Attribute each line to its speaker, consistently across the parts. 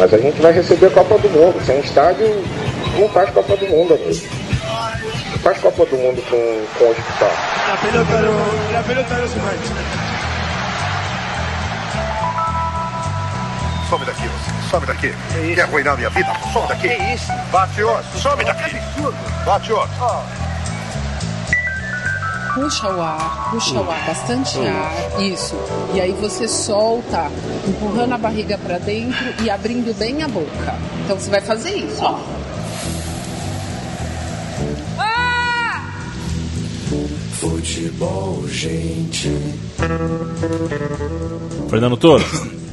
Speaker 1: Mas a gente vai receber a Copa do Mundo. Sem estádio, não faz Copa do Mundo, amigo. Não faz Copa do Mundo com, com o hospital.
Speaker 2: La pelota no, la pelota no se mancha.
Speaker 3: Some daqui, você. Some daqui. Quer arruinar minha vida? Some daqui. Que isso? Bate outro. Some daqui. Bate outro.
Speaker 4: Puxa o ar, puxa o ar, bastante ar, isso. E aí você solta, empurrando a barriga pra dentro e abrindo bem a boca. Então você vai fazer isso, ó.
Speaker 5: Futebol, gente.
Speaker 6: Fernando Toro,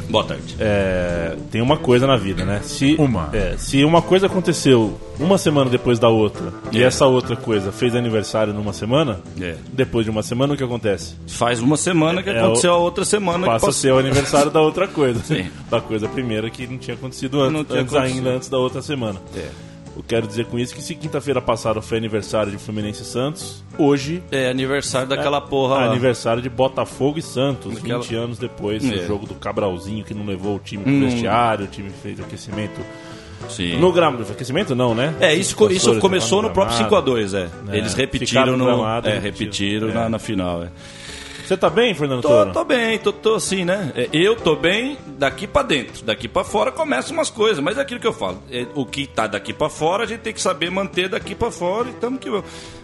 Speaker 7: Boa tarde.
Speaker 6: é, tem uma coisa na vida, né? Se
Speaker 8: Uma.
Speaker 6: é, se uma coisa aconteceu uma semana depois da outra e
Speaker 7: É.
Speaker 6: essa outra coisa fez aniversário numa semana,
Speaker 7: É.
Speaker 6: depois de uma semana o que acontece?
Speaker 7: Faz uma semana que
Speaker 6: É,
Speaker 7: aconteceu a outra semana que
Speaker 6: Passa a ser o aniversário da outra coisa.
Speaker 7: Sim.
Speaker 6: Da coisa primeira que não tinha acontecido antes,
Speaker 7: tinha
Speaker 6: antes
Speaker 7: acontecido.
Speaker 6: ainda, antes da outra semana.
Speaker 7: É.
Speaker 6: Eu quero dizer com isso que se quinta-feira passada foi aniversário de Fluminense e Santos, hoje
Speaker 7: É aniversário daquela
Speaker 6: é
Speaker 7: porra lá.
Speaker 6: aniversário de Botafogo e Santos,
Speaker 7: Daquela-
Speaker 6: 20 anos depois,
Speaker 7: É.
Speaker 6: o jogo do Cabralzinho que não levou o time pro
Speaker 7: Hum.
Speaker 6: vestiário, o time fez aquecimento
Speaker 7: Sim.
Speaker 6: no gramado. Aquecimento não, né?
Speaker 7: É, isso, co- isso começou no
Speaker 6: no
Speaker 7: próprio
Speaker 6: gramado.
Speaker 7: 5x2, é.
Speaker 6: É,
Speaker 7: Eles repetiram
Speaker 6: no gramado,
Speaker 7: é,
Speaker 6: repetiram.
Speaker 7: repetiram
Speaker 6: É.
Speaker 7: na, na final, é.
Speaker 6: Você tá bem, Fernando
Speaker 7: Tô,
Speaker 6: Toro?
Speaker 7: tô bem, tô, tô assim, né? É, Eu tô bem daqui pra dentro. Daqui pra fora começam umas coisas, mas é aquilo que eu falo. É, o que tá daqui pra fora, a gente tem que saber manter daqui pra fora e tamo que.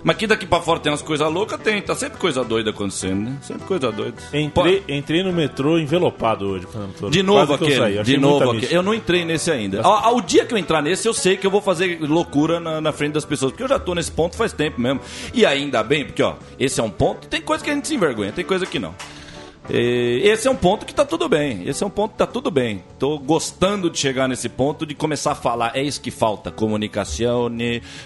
Speaker 7: Mas que daqui pra fora tem umas coisas loucas, tem. Tá sempre coisa doida acontecendo, né? Sempre coisa doida.
Speaker 6: Entrei, entrei no metrô envelopado hoje, Fernando Toro.
Speaker 7: De novo.
Speaker 6: Achei
Speaker 7: De novo
Speaker 6: mística.
Speaker 7: Eu não entrei nesse ainda. Ao, ao dia que eu entrar nesse, eu sei que eu vou fazer loucura na, na frente das pessoas. Porque eu já tô nesse ponto faz tempo mesmo. E ainda bem, porque, ó, esse é um ponto. Tem coisa que a gente se envergonha, tem coisa que não. E Esse é um ponto que tá tudo bem. Esse é um ponto que tá tudo bem. Tô gostando de chegar nesse ponto de começar a falar. É isso que falta. Comunicação,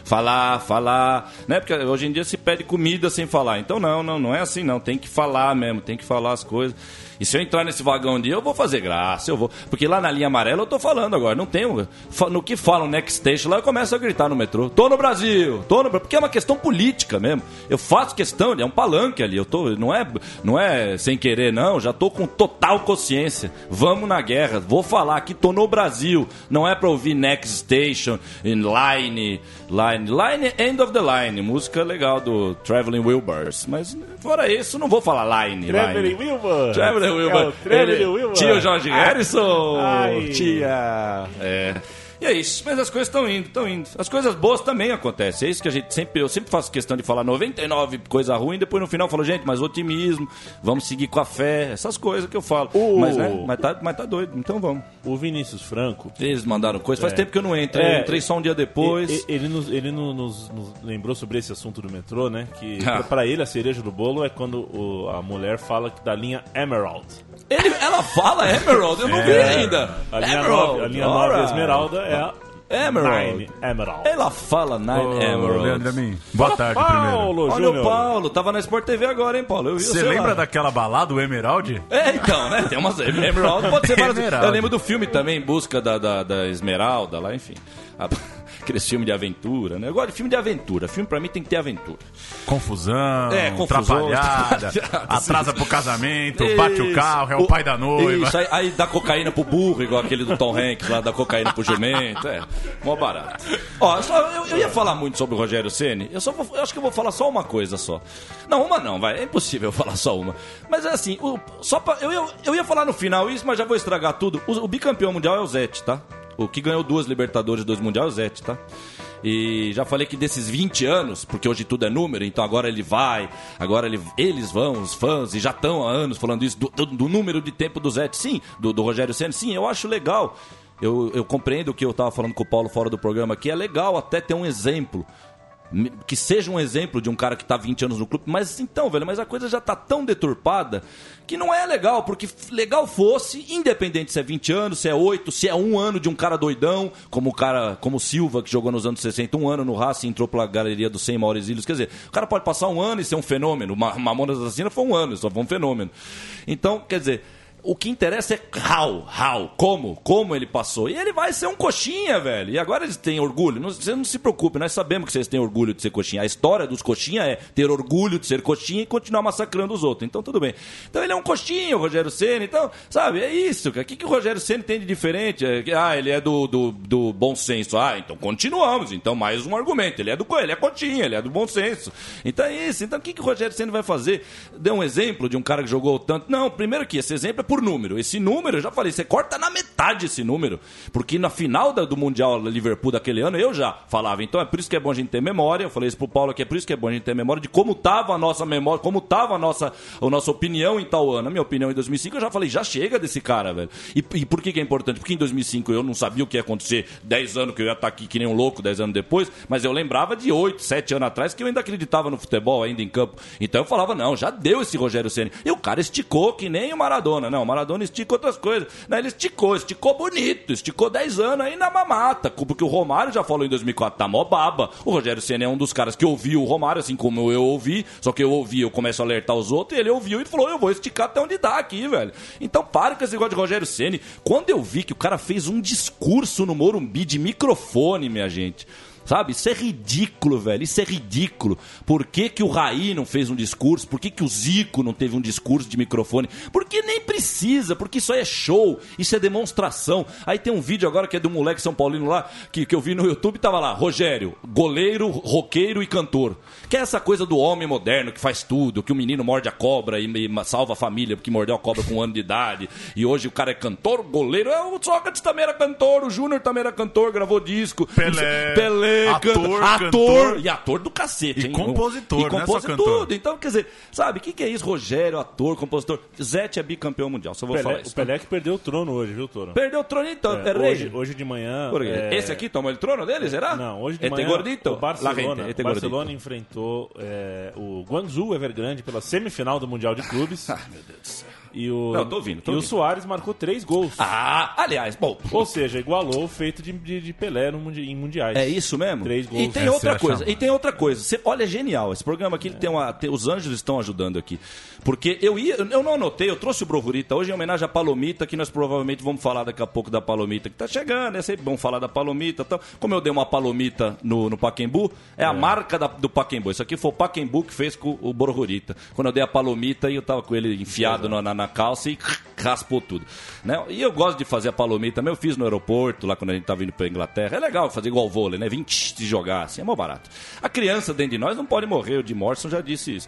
Speaker 7: falar, falar. Né? Porque hoje em dia se pede comida sem falar. Então não, não, não é assim não. Tem que falar mesmo, tem que falar as coisas. E se eu entrar nesse vagão de eu vou fazer graça, eu vou. Porque lá na linha amarela eu tô falando agora, não tenho. No que falam next station lá eu começo a gritar no metrô. Tô no Brasil, tô no Brasil. Porque é uma questão política mesmo. Eu faço questão, é um palanque ali. Eu tô, não é, não é sem querer, não. Já tô com total consciência. Vamos na guerra. Vou falar que tô no Brasil. Não é pra ouvir next station, in line, line, line, end of the line. Música legal do Traveling Wilburys. Mas fora isso, não vou falar line.
Speaker 6: Traveling. Wilbur.
Speaker 7: Traveling Wilbur.
Speaker 6: É o Wilbur.
Speaker 7: Tio Jorge. Harrison.
Speaker 6: Ai.
Speaker 7: Tia. É. E é isso, mas as coisas estão indo, estão indo. As coisas boas também acontecem. É isso que a gente sempre, eu sempre faço questão de falar 99 coisa ruim, depois no final eu falo, gente, mas otimismo, vamos seguir com a fé, essas coisas que eu falo.
Speaker 6: O-
Speaker 7: Mas, né, mas, tá, mas tá doido, então vamos.
Speaker 6: O Vinícius Franco.
Speaker 7: Eles mandaram coisa, faz
Speaker 6: É.
Speaker 7: tempo que eu não entro,
Speaker 6: É.
Speaker 7: eu entrei só um dia depois.
Speaker 6: E- e- Ele, nos, ele no- nos, nos lembrou sobre esse assunto do metrô, né? Que
Speaker 7: Ah.
Speaker 6: pra- pra ele a cereja do bolo é quando o- a mulher fala que da linha Emerald.
Speaker 7: Ele, ela fala Emerald, eu não vi
Speaker 6: É.
Speaker 7: ainda.
Speaker 6: A linha
Speaker 7: Emerald,
Speaker 6: 9, a linha
Speaker 7: alright.
Speaker 6: 9 Esmeralda é a
Speaker 7: Emerald.
Speaker 6: Nine Emerald.
Speaker 7: Ela fala Nine
Speaker 8: Ô,
Speaker 7: Emerald.
Speaker 8: Leandro Amin, boa tarde
Speaker 6: Paulo
Speaker 8: primeiro.
Speaker 7: Olha
Speaker 6: Júnior.
Speaker 7: o Paulo, tava na Sport TV agora, hein, Paulo? Eu
Speaker 8: Você lembra
Speaker 7: lá.
Speaker 8: daquela balada, o Emerald?
Speaker 7: É, então, né? Tem umas. Emerald pode ser várias.
Speaker 8: Emerald.
Speaker 7: Eu lembro do filme também, Em Busca da, da, da Esmeralda, lá, enfim. A- Aqueles filmes de aventura, né? Eu gosto de filme de aventura. Filme pra mim tem que ter aventura.
Speaker 8: Confusão,
Speaker 7: É, confusão,
Speaker 8: atrapalhada, atrasa pro casamento, bate o
Speaker 7: Isso.
Speaker 8: carro, é o, pai da noiva.
Speaker 7: Isso, aí, aí dá cocaína pro burro, igual aquele do Tom Hanks lá, dá cocaína pro jumento. É, mó barato. Ó, só, eu, eu ia falar muito sobre o Rogério Ceni. Eu só vou, eu acho que eu vou falar só uma coisa só. Não, uma não, vai. É impossível eu falar só uma. Mas é assim, o- só pra, eu, eu, eu ia falar no final isso, mas já vou estragar tudo. O, o bicampeão mundial é o Zete, tá? O que ganhou duas Libertadores, dois Mundial é o Zete, tá? E já falei que desses 20 anos, porque hoje tudo é número, então agora ele vai, agora ele, eles vão, os fãs, e já estão há anos falando isso, do, do- do número de tempo do Zete, sim, do, do Rogério Senna, sim, eu acho legal. Eu, eu compreendo o que eu estava falando com o Paulo fora do programa, que é legal até ter um exemplo que seja um exemplo de um cara que tá 20 anos no clube, mas então, velho, mas a coisa já tá tão deturpada que não é legal, porque legal fosse, independente se é 20 anos, se é 8, se é um ano de um cara doidão, como o cara, como o Silva, que jogou nos anos 60, um ano no Racing, entrou pela galeria dos 100 maiores ilhos, quer dizer, o cara pode passar um ano e ser um fenômeno, Ma- Mamonas Assassina foi um ano, só foi um fenômeno. Então, quer dizer, O que interessa é how, how, como, como ele passou. E ele vai ser um coxinha, velho. E agora eles têm orgulho. Não, você não se preocupe, nós sabemos que vocês têm orgulho de ser coxinha. A história dos coxinha é ter orgulho de ser coxinha e continuar massacrando os outros. Então tudo bem. Então ele é um coxinha, o Rogério Senna. Então, sabe, é isso, cara. O que, que o Rogério Senna tem de diferente? É ah, ele é do, do, do bom senso. Ah, então continuamos. Então mais um argumento. Ele é do ele é coxinha, ele é do bom senso. Então é isso. Então o que, que o Rogério Senna vai fazer? Dê um exemplo de um cara que jogou tanto. Não, primeiro que esse exemplo é por número. Esse número, eu já falei, você corta na metade esse número. Porque na final do Mundial Liverpool daquele ano, eu já falava. Então é por isso que é bom a gente ter memória. Eu falei isso pro Paulo aqui, é por isso que é bom a gente ter memória de como tava a nossa memória, como tava a nossa, a nossa opinião em tal ano. A minha opinião em 2005, eu já falei, já chega desse cara, velho. E, e por que, que é importante? Porque em 2005 eu não sabia o que ia acontecer 10 anos que eu ia estar aqui que nem um louco 10 anos depois, mas eu lembrava de 8, 7 anos atrás que eu ainda acreditava no futebol, ainda em campo. Então eu falava, não, já deu esse Rogério Ceni. E o cara esticou que nem o Maradona. Não, Maradona estica outras coisas. Não, ele esticou, esticou bonito, esticou 10 anos aí na mamata. Porque o Romário já falou em 2004, tá mó baba. O Rogério Ceni é um dos caras que ouviu o Romário, assim como eu ouvi, só que eu ouvi, eu começo a alertar os outros, e ele ouviu e falou, eu vou esticar até onde dá aqui, velho. Então pare com esse negócio de Rogério Ceni. Quando eu vi que o cara fez um discurso no Morumbi de microfone, minha gente. Sabe? Isso é ridículo, velho. Isso é ridículo. Por que, que o Raí não fez um discurso? Por que, que o Zico não teve um discurso de microfone? Porque nem precisa, porque isso aí é show, isso é demonstração. Aí tem um vídeo agora que é do moleque São Paulino lá, que, que eu vi no YouTube, tava lá, Rogério, goleiro, roqueiro e cantor. Que é essa coisa do homem moderno que faz tudo, que o menino morde a cobra e, e salva a família porque mordeu a cobra com um ano de idade. E hoje o cara é cantor, goleiro. É, o Sócrates também era cantor, o Júnior também era cantor, gravou disco.
Speaker 8: Pelé,
Speaker 7: Pelé,
Speaker 8: ator,
Speaker 7: canta- ator
Speaker 8: cantor.
Speaker 7: e ator do cacete,
Speaker 8: E
Speaker 7: hein?
Speaker 8: compositor,
Speaker 7: e
Speaker 8: é só
Speaker 7: compositor,
Speaker 8: cantor.
Speaker 7: tudo. Então, quer dizer, sabe, o que, que é isso? Rogério, ator, compositor. Zete é bicampeão mundial, só vou falar
Speaker 6: Pelé,
Speaker 7: isso.
Speaker 6: o Pelé que perdeu o trono hoje, viu, Toro?
Speaker 7: Perdeu o trono então, é,
Speaker 6: É, hoje, hoje de manhã.
Speaker 7: Por quê?
Speaker 6: é,
Speaker 7: Esse aqui tomou o trono dele, será?
Speaker 6: Não, hoje de
Speaker 7: este
Speaker 6: manhã
Speaker 7: gordito.
Speaker 6: o Barcelona,
Speaker 7: gente,
Speaker 6: o Barcelona enfrentou é, o Guangzhou Evergrande pela semifinal do Mundial de Clubes.
Speaker 7: Ah, meu Deus do céu.
Speaker 6: E o,
Speaker 7: Não, tô ouvindo, tô
Speaker 6: e o
Speaker 7: ouvindo.
Speaker 6: Soares marcou três gols.
Speaker 7: Ah, aliás, bom.
Speaker 6: Ou seja, igualou o feito de, de, de Pelé no mundi- em mundiais.
Speaker 7: É isso mesmo?
Speaker 6: Três gols.
Speaker 7: E tem
Speaker 8: é
Speaker 7: outra coisa, e tem outra coisa. Você, olha, é genial. Esse programa aqui, ele tem uma, tem- os anjos estão ajudando aqui. Porque eu ia, eu não anotei, eu trouxe o Brohurita hoje em homenagem à Palomita, que nós provavelmente vamos falar daqui a pouco da Palomita que tá chegando, é sempre bom falar da Palomita. Então, como eu dei uma Palomita no, no Paquembu, é a marca da- do Paquembu. Isso aqui foi o Paquembu que fez com o Brohurita. Quando eu dei a Palomita, eu tava com ele enfiado na, na- na calça e raspou tudo. Né? E eu gosto de fazer a Palomita, também eu fiz no aeroporto, lá quando a gente tava indo pra Inglaterra. É legal fazer igual vôlei, né? 20 de jogar, assim, é mó barato. A criança dentro de nós não pode morrer, o de Morrison já disse isso.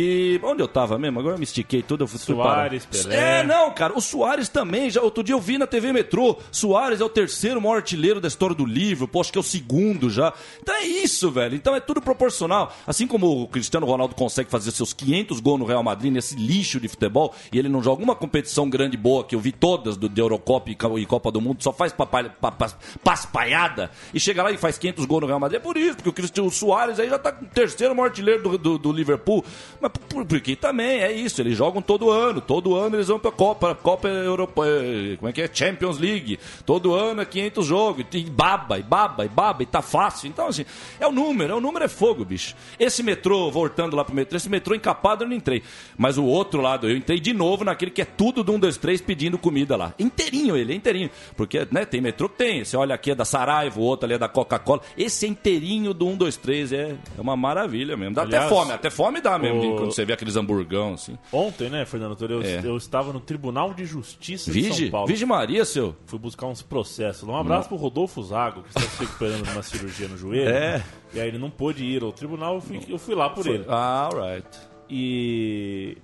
Speaker 7: E onde eu tava mesmo? Agora eu me estiquei tudo, eu fui
Speaker 6: Soares. Pelé.
Speaker 7: É, não, cara, o Soares também, já outro dia eu vi na TV Metrô, Soares é o terceiro maior artilheiro da história do livro, pô, acho que é o segundo já. Então é isso, velho. Então é tudo proporcional. Assim como o Cristiano Ronaldo consegue fazer seus 500 gols no Real Madrid nesse lixo de futebol e ele não joga uma competição grande e boa que eu vi todas do de Eurocopa e Co- Copa do Mundo, só faz papalha- pa- pa- paspalhada e chega lá e faz 500 gols no Real Madrid. É por isso, porque o Cristiano Soares aí já tá com o terceiro maior artilheiro do, do, do Liverpool. Mas por- porque também é isso, eles jogam todo ano, todo ano eles vão pra Copa, Copa Europa, eh, como é que é? Champions League. Todo ano é 500 jogos, e baba, e baba, e baba, e tá fácil. Então, assim, é o número, é o número é fogo, bicho. Esse metrô, voltando lá pro metrô, esse metrô encapado eu não entrei. Mas o outro lado, eu entrei de novo naquele que é tudo do 1, 2, 3 pedindo comida lá. Inteirinho ele, é inteirinho. Porque, né, tem metrô que tem. Você olha aqui é da Saraiva, o outro ali é da Coca-Cola. Esse é inteirinho do 1, 2, 3, é, é uma maravilha mesmo. Dá
Speaker 6: Aliás,
Speaker 7: até fome, até fome dá mesmo,
Speaker 6: o-
Speaker 7: quando você vê aqueles hamburgão, assim.
Speaker 6: Ontem, né, Fernando Toro, eu,
Speaker 7: É.
Speaker 6: eu estava no Tribunal de Justiça de
Speaker 7: Vige,
Speaker 6: São Paulo.
Speaker 7: Vige Maria, seu.
Speaker 6: Fui buscar uns processos. Um abraço pro Rodolfo Zago, que está se recuperando de uma cirurgia no joelho.
Speaker 7: É.
Speaker 6: E aí ele não pôde ir ao tribunal, eu fui, eu fui lá por ele.
Speaker 7: Ah, alright.
Speaker 6: E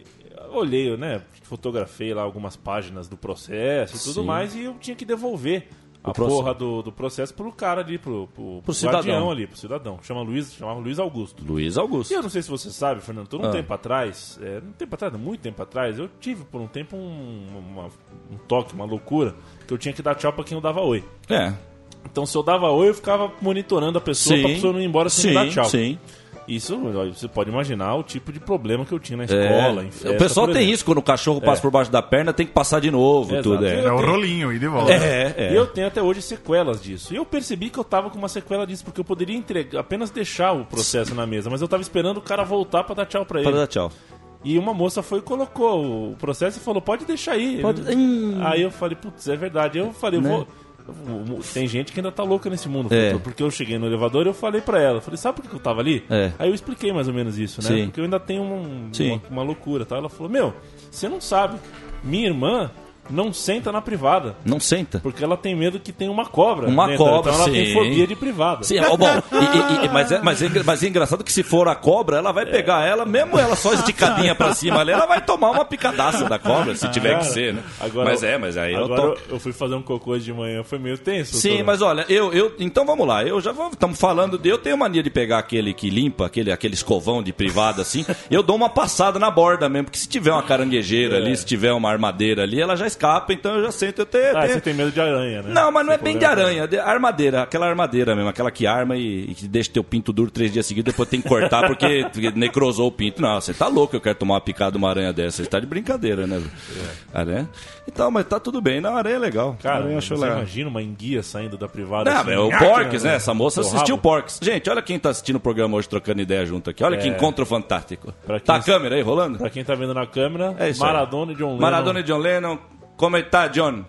Speaker 6: olhei, né? Fotografei lá algumas páginas do processo e tudo
Speaker 7: Sim.
Speaker 6: mais, e eu tinha que devolver a
Speaker 7: processo.
Speaker 6: porra do, do processo pro cara ali, pro, pro,
Speaker 7: Pro cidadão.
Speaker 6: guardião ali, pro cidadão. Chama Luiz, chamava Luiz Augusto.
Speaker 7: Luiz
Speaker 6: E
Speaker 7: Augusto.
Speaker 6: eu não sei se você sabe, Fernando, todo um
Speaker 7: Ah.
Speaker 6: tempo atrás, é, um tempo atrás, muito tempo atrás, eu tive por um tempo um, uma- um toque, uma loucura, que eu tinha que dar tchau pra quem eu dava oi.
Speaker 7: É.
Speaker 6: Então se eu dava oi, eu ficava monitorando a pessoa pra pessoa não ir embora sem
Speaker 7: sim,
Speaker 6: dar tchau.
Speaker 7: Sim.
Speaker 6: Isso, você pode imaginar o tipo de problema que eu tinha na escola, em festa,
Speaker 7: É. o pessoal tem isso, quando o cachorro passa por baixo da perna, tem que passar de novo,
Speaker 6: Exato.
Speaker 7: tudo. É.
Speaker 8: É o rolinho, e de volta.
Speaker 7: É, é.
Speaker 6: E eu tenho até hoje sequelas disso. E eu percebi que eu tava com uma sequela disso, porque eu poderia entregar, apenas deixar o processo na mesa, mas eu tava esperando o cara voltar pra dar tchau pra ele.
Speaker 7: Para dar tchau.
Speaker 6: E uma moça foi e colocou o processo e falou, pode deixar aí.
Speaker 7: Pode- Hum.
Speaker 6: Aí eu falei, putz, é verdade. Eu falei, eu
Speaker 7: Né?
Speaker 6: vou... Tem gente que ainda tá louca nesse mundo,
Speaker 7: É.
Speaker 6: porque eu cheguei no elevador e eu falei pra ela, falei, sabe por que eu tava ali?
Speaker 7: É.
Speaker 6: Aí eu expliquei mais ou menos isso, né?
Speaker 7: Sim.
Speaker 6: Porque eu ainda tenho um- uma, uma loucura, tá? Ela falou, meu, você não sabe, minha irmã não senta na privada.
Speaker 7: Não senta.
Speaker 6: Porque ela tem medo que tenha uma cobra.
Speaker 7: Uma
Speaker 6: dentro.
Speaker 7: cobra,
Speaker 6: Então ela
Speaker 7: sim.
Speaker 6: tem fobia de privada.
Speaker 7: Sim, ó, bom, e- e- e- mas, é, mas, é, mas é engraçado que se for a cobra, ela vai pegar ela, mesmo ela só esticadinha pra cima ali, ela vai tomar uma picadaça da cobra, se tiver que ser, né?
Speaker 6: agora-
Speaker 7: mas é, mas aí eu
Speaker 6: Agora eu, eu fui fazer um cocô de manhã, foi meio tenso.
Speaker 7: Sim, mas olha, eu, eu. Então vamos lá, eu já estamos falando de. Eu tenho mania de pegar aquele que limpa, aquele, aquele escovão de privada assim, eu dou uma passada na borda mesmo, porque se tiver uma caranguejeira ali, se tiver uma armadeira ali, ela já escapa, então eu já sento. Eu tenho,
Speaker 6: Ah,
Speaker 7: tenho-
Speaker 6: você tem medo de aranha, né?
Speaker 7: Não, mas não é bem de aranha, de armadeira, aquela armadeira mesmo, aquela que arma e, e que deixa teu pinto duro três dias seguidos, depois tem que cortar porque, necrosou o pinto. Não, você tá louco, eu quero tomar uma picada de uma aranha dessa, você tá de brincadeira, né? Ah, né? Então, mas tá tudo bem, não, aranha é legal.
Speaker 6: Cara,
Speaker 7: aranha eu
Speaker 6: você
Speaker 7: acho legal.
Speaker 6: imagina uma enguia saindo da privada.
Speaker 7: Não,
Speaker 6: assim,
Speaker 7: é o Porks, né? Essa moça
Speaker 6: Seu
Speaker 7: assistiu o. Porks. Gente, olha quem tá assistindo o programa hoje, trocando ideia junto aqui. Olha que encontro fantástico. Tá a câmera aí rolando?
Speaker 6: Pra quem tá vendo na câmera,
Speaker 7: É aí.
Speaker 6: Maradona e John Lennon.
Speaker 7: Maradona e John Lennon. Como está, John?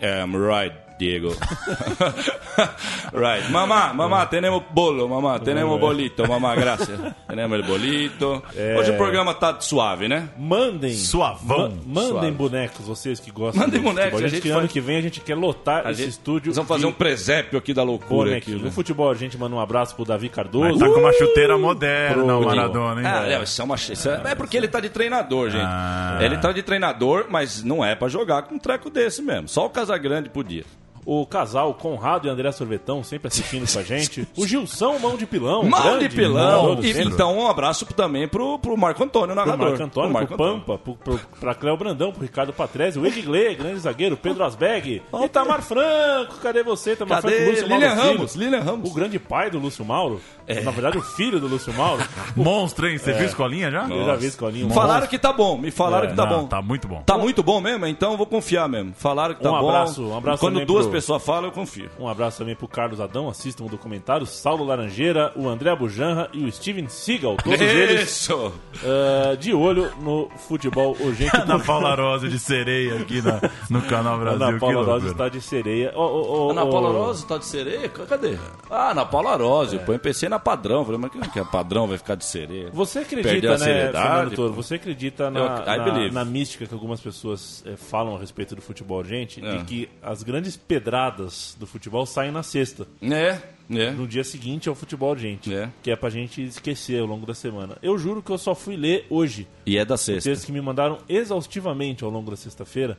Speaker 7: I'm right, Diego. right. Mamá, mamá, tenemos bolo, mamá. Tenemos bolito, mamá, gracias. Tenemos el bolito.
Speaker 6: É.
Speaker 7: Hoje o programa tá suave, né?
Speaker 6: Mandem.
Speaker 8: Suavão.
Speaker 6: ma- mandem
Speaker 7: Suave.
Speaker 6: bonecos, vocês que gostam
Speaker 7: Mandem bonecos, a gente
Speaker 6: que ano que vem a gente quer lotar
Speaker 7: A
Speaker 6: esse
Speaker 7: gente-
Speaker 6: estúdio.
Speaker 7: Nós vamos fazer
Speaker 6: de
Speaker 7: um presépio aqui da loucura. Aqui, né?
Speaker 6: No futebol a gente manda um abraço pro Davi
Speaker 8: Mas
Speaker 6: Cardoso.
Speaker 8: tá com uma chuteira moderna,
Speaker 6: Pro-
Speaker 8: o Maradona, hein?
Speaker 7: Ah, é, isso é, uma, isso é, é porque ele tá de treinador, gente.
Speaker 8: Ah.
Speaker 7: Ele tá de treinador, mas não é pra jogar com um treco desse mesmo. Só o Casagrande podia.
Speaker 6: O casal Conrado e André Sorvetão sempre assistindo com a gente. O Gilson Mão de Pilão.
Speaker 7: Mão
Speaker 6: grande
Speaker 7: de pilão. E, então, um abraço também pro, pro Marco Antônio,
Speaker 6: Pro
Speaker 7: narrador.
Speaker 6: Marco Antônio,
Speaker 7: Pro
Speaker 6: pro,
Speaker 7: Marco Antônio.
Speaker 6: Pampa, pro, pro, pra Cléo Brandão, pro Ricardo Patrese, o Edgley, grande zagueiro, Pedro Asbeg, Itamar Franco, cadê você? Itamar
Speaker 7: Cadê?
Speaker 6: Franco, Lúcio
Speaker 7: Lilian
Speaker 6: Mauro Filho,
Speaker 7: Ramos, Lilian Ramos.
Speaker 6: O grande pai do Lúcio Mauro,
Speaker 7: É.
Speaker 6: na verdade o filho do Lúcio Mauro.
Speaker 8: Monstro, hein? Você viu escolinha já?
Speaker 6: Eu já vi escolinha. um
Speaker 7: Falaram que tá bom, me falaram
Speaker 6: É.
Speaker 7: que tá
Speaker 8: Não,
Speaker 7: bom.
Speaker 8: Tá muito bom.
Speaker 7: Tá muito bom mesmo, então eu vou confiar mesmo. Falaram que tá
Speaker 6: Um
Speaker 7: bom.
Speaker 6: abraço, um abraço
Speaker 7: Quando duas
Speaker 6: pro-
Speaker 7: pessoas falam, eu confio.
Speaker 6: Um abraço também pro Carlos Adão, assistam o documentário, Saulo Laranjeira, o André Abujanra e o Steven Seagal, todos eles
Speaker 7: Isso!
Speaker 6: ah, de olho no futebol urgente.
Speaker 8: Ana Paula Rosa de sereia aqui na- no canal Brasil.
Speaker 6: Ana
Speaker 8: que
Speaker 6: Paula Rosa está de sereia. Ô, ô, ô,
Speaker 7: Ana Paula Rosa tá de sereia? Cadê? Ah, Ana Paula Rosa. Eu põe PC na padrão. Falei, mas que, que é padrão vai ficar de sereia?
Speaker 6: Você acredita, né, Fernando Toro? Você acredita na, na, na mística que algumas pessoas eh, falam a respeito do futebol urgente?
Speaker 7: É.
Speaker 6: De que as grandes pedradas do futebol saem na sexta.
Speaker 7: É, é.
Speaker 6: No dia seguinte é o futebol urgente.
Speaker 7: É.
Speaker 6: Que é pra gente esquecer ao longo da semana. Eu juro que eu só fui ler hoje
Speaker 7: E é da sexta.
Speaker 6: textos que me mandaram exaustivamente ao longo da sexta-feira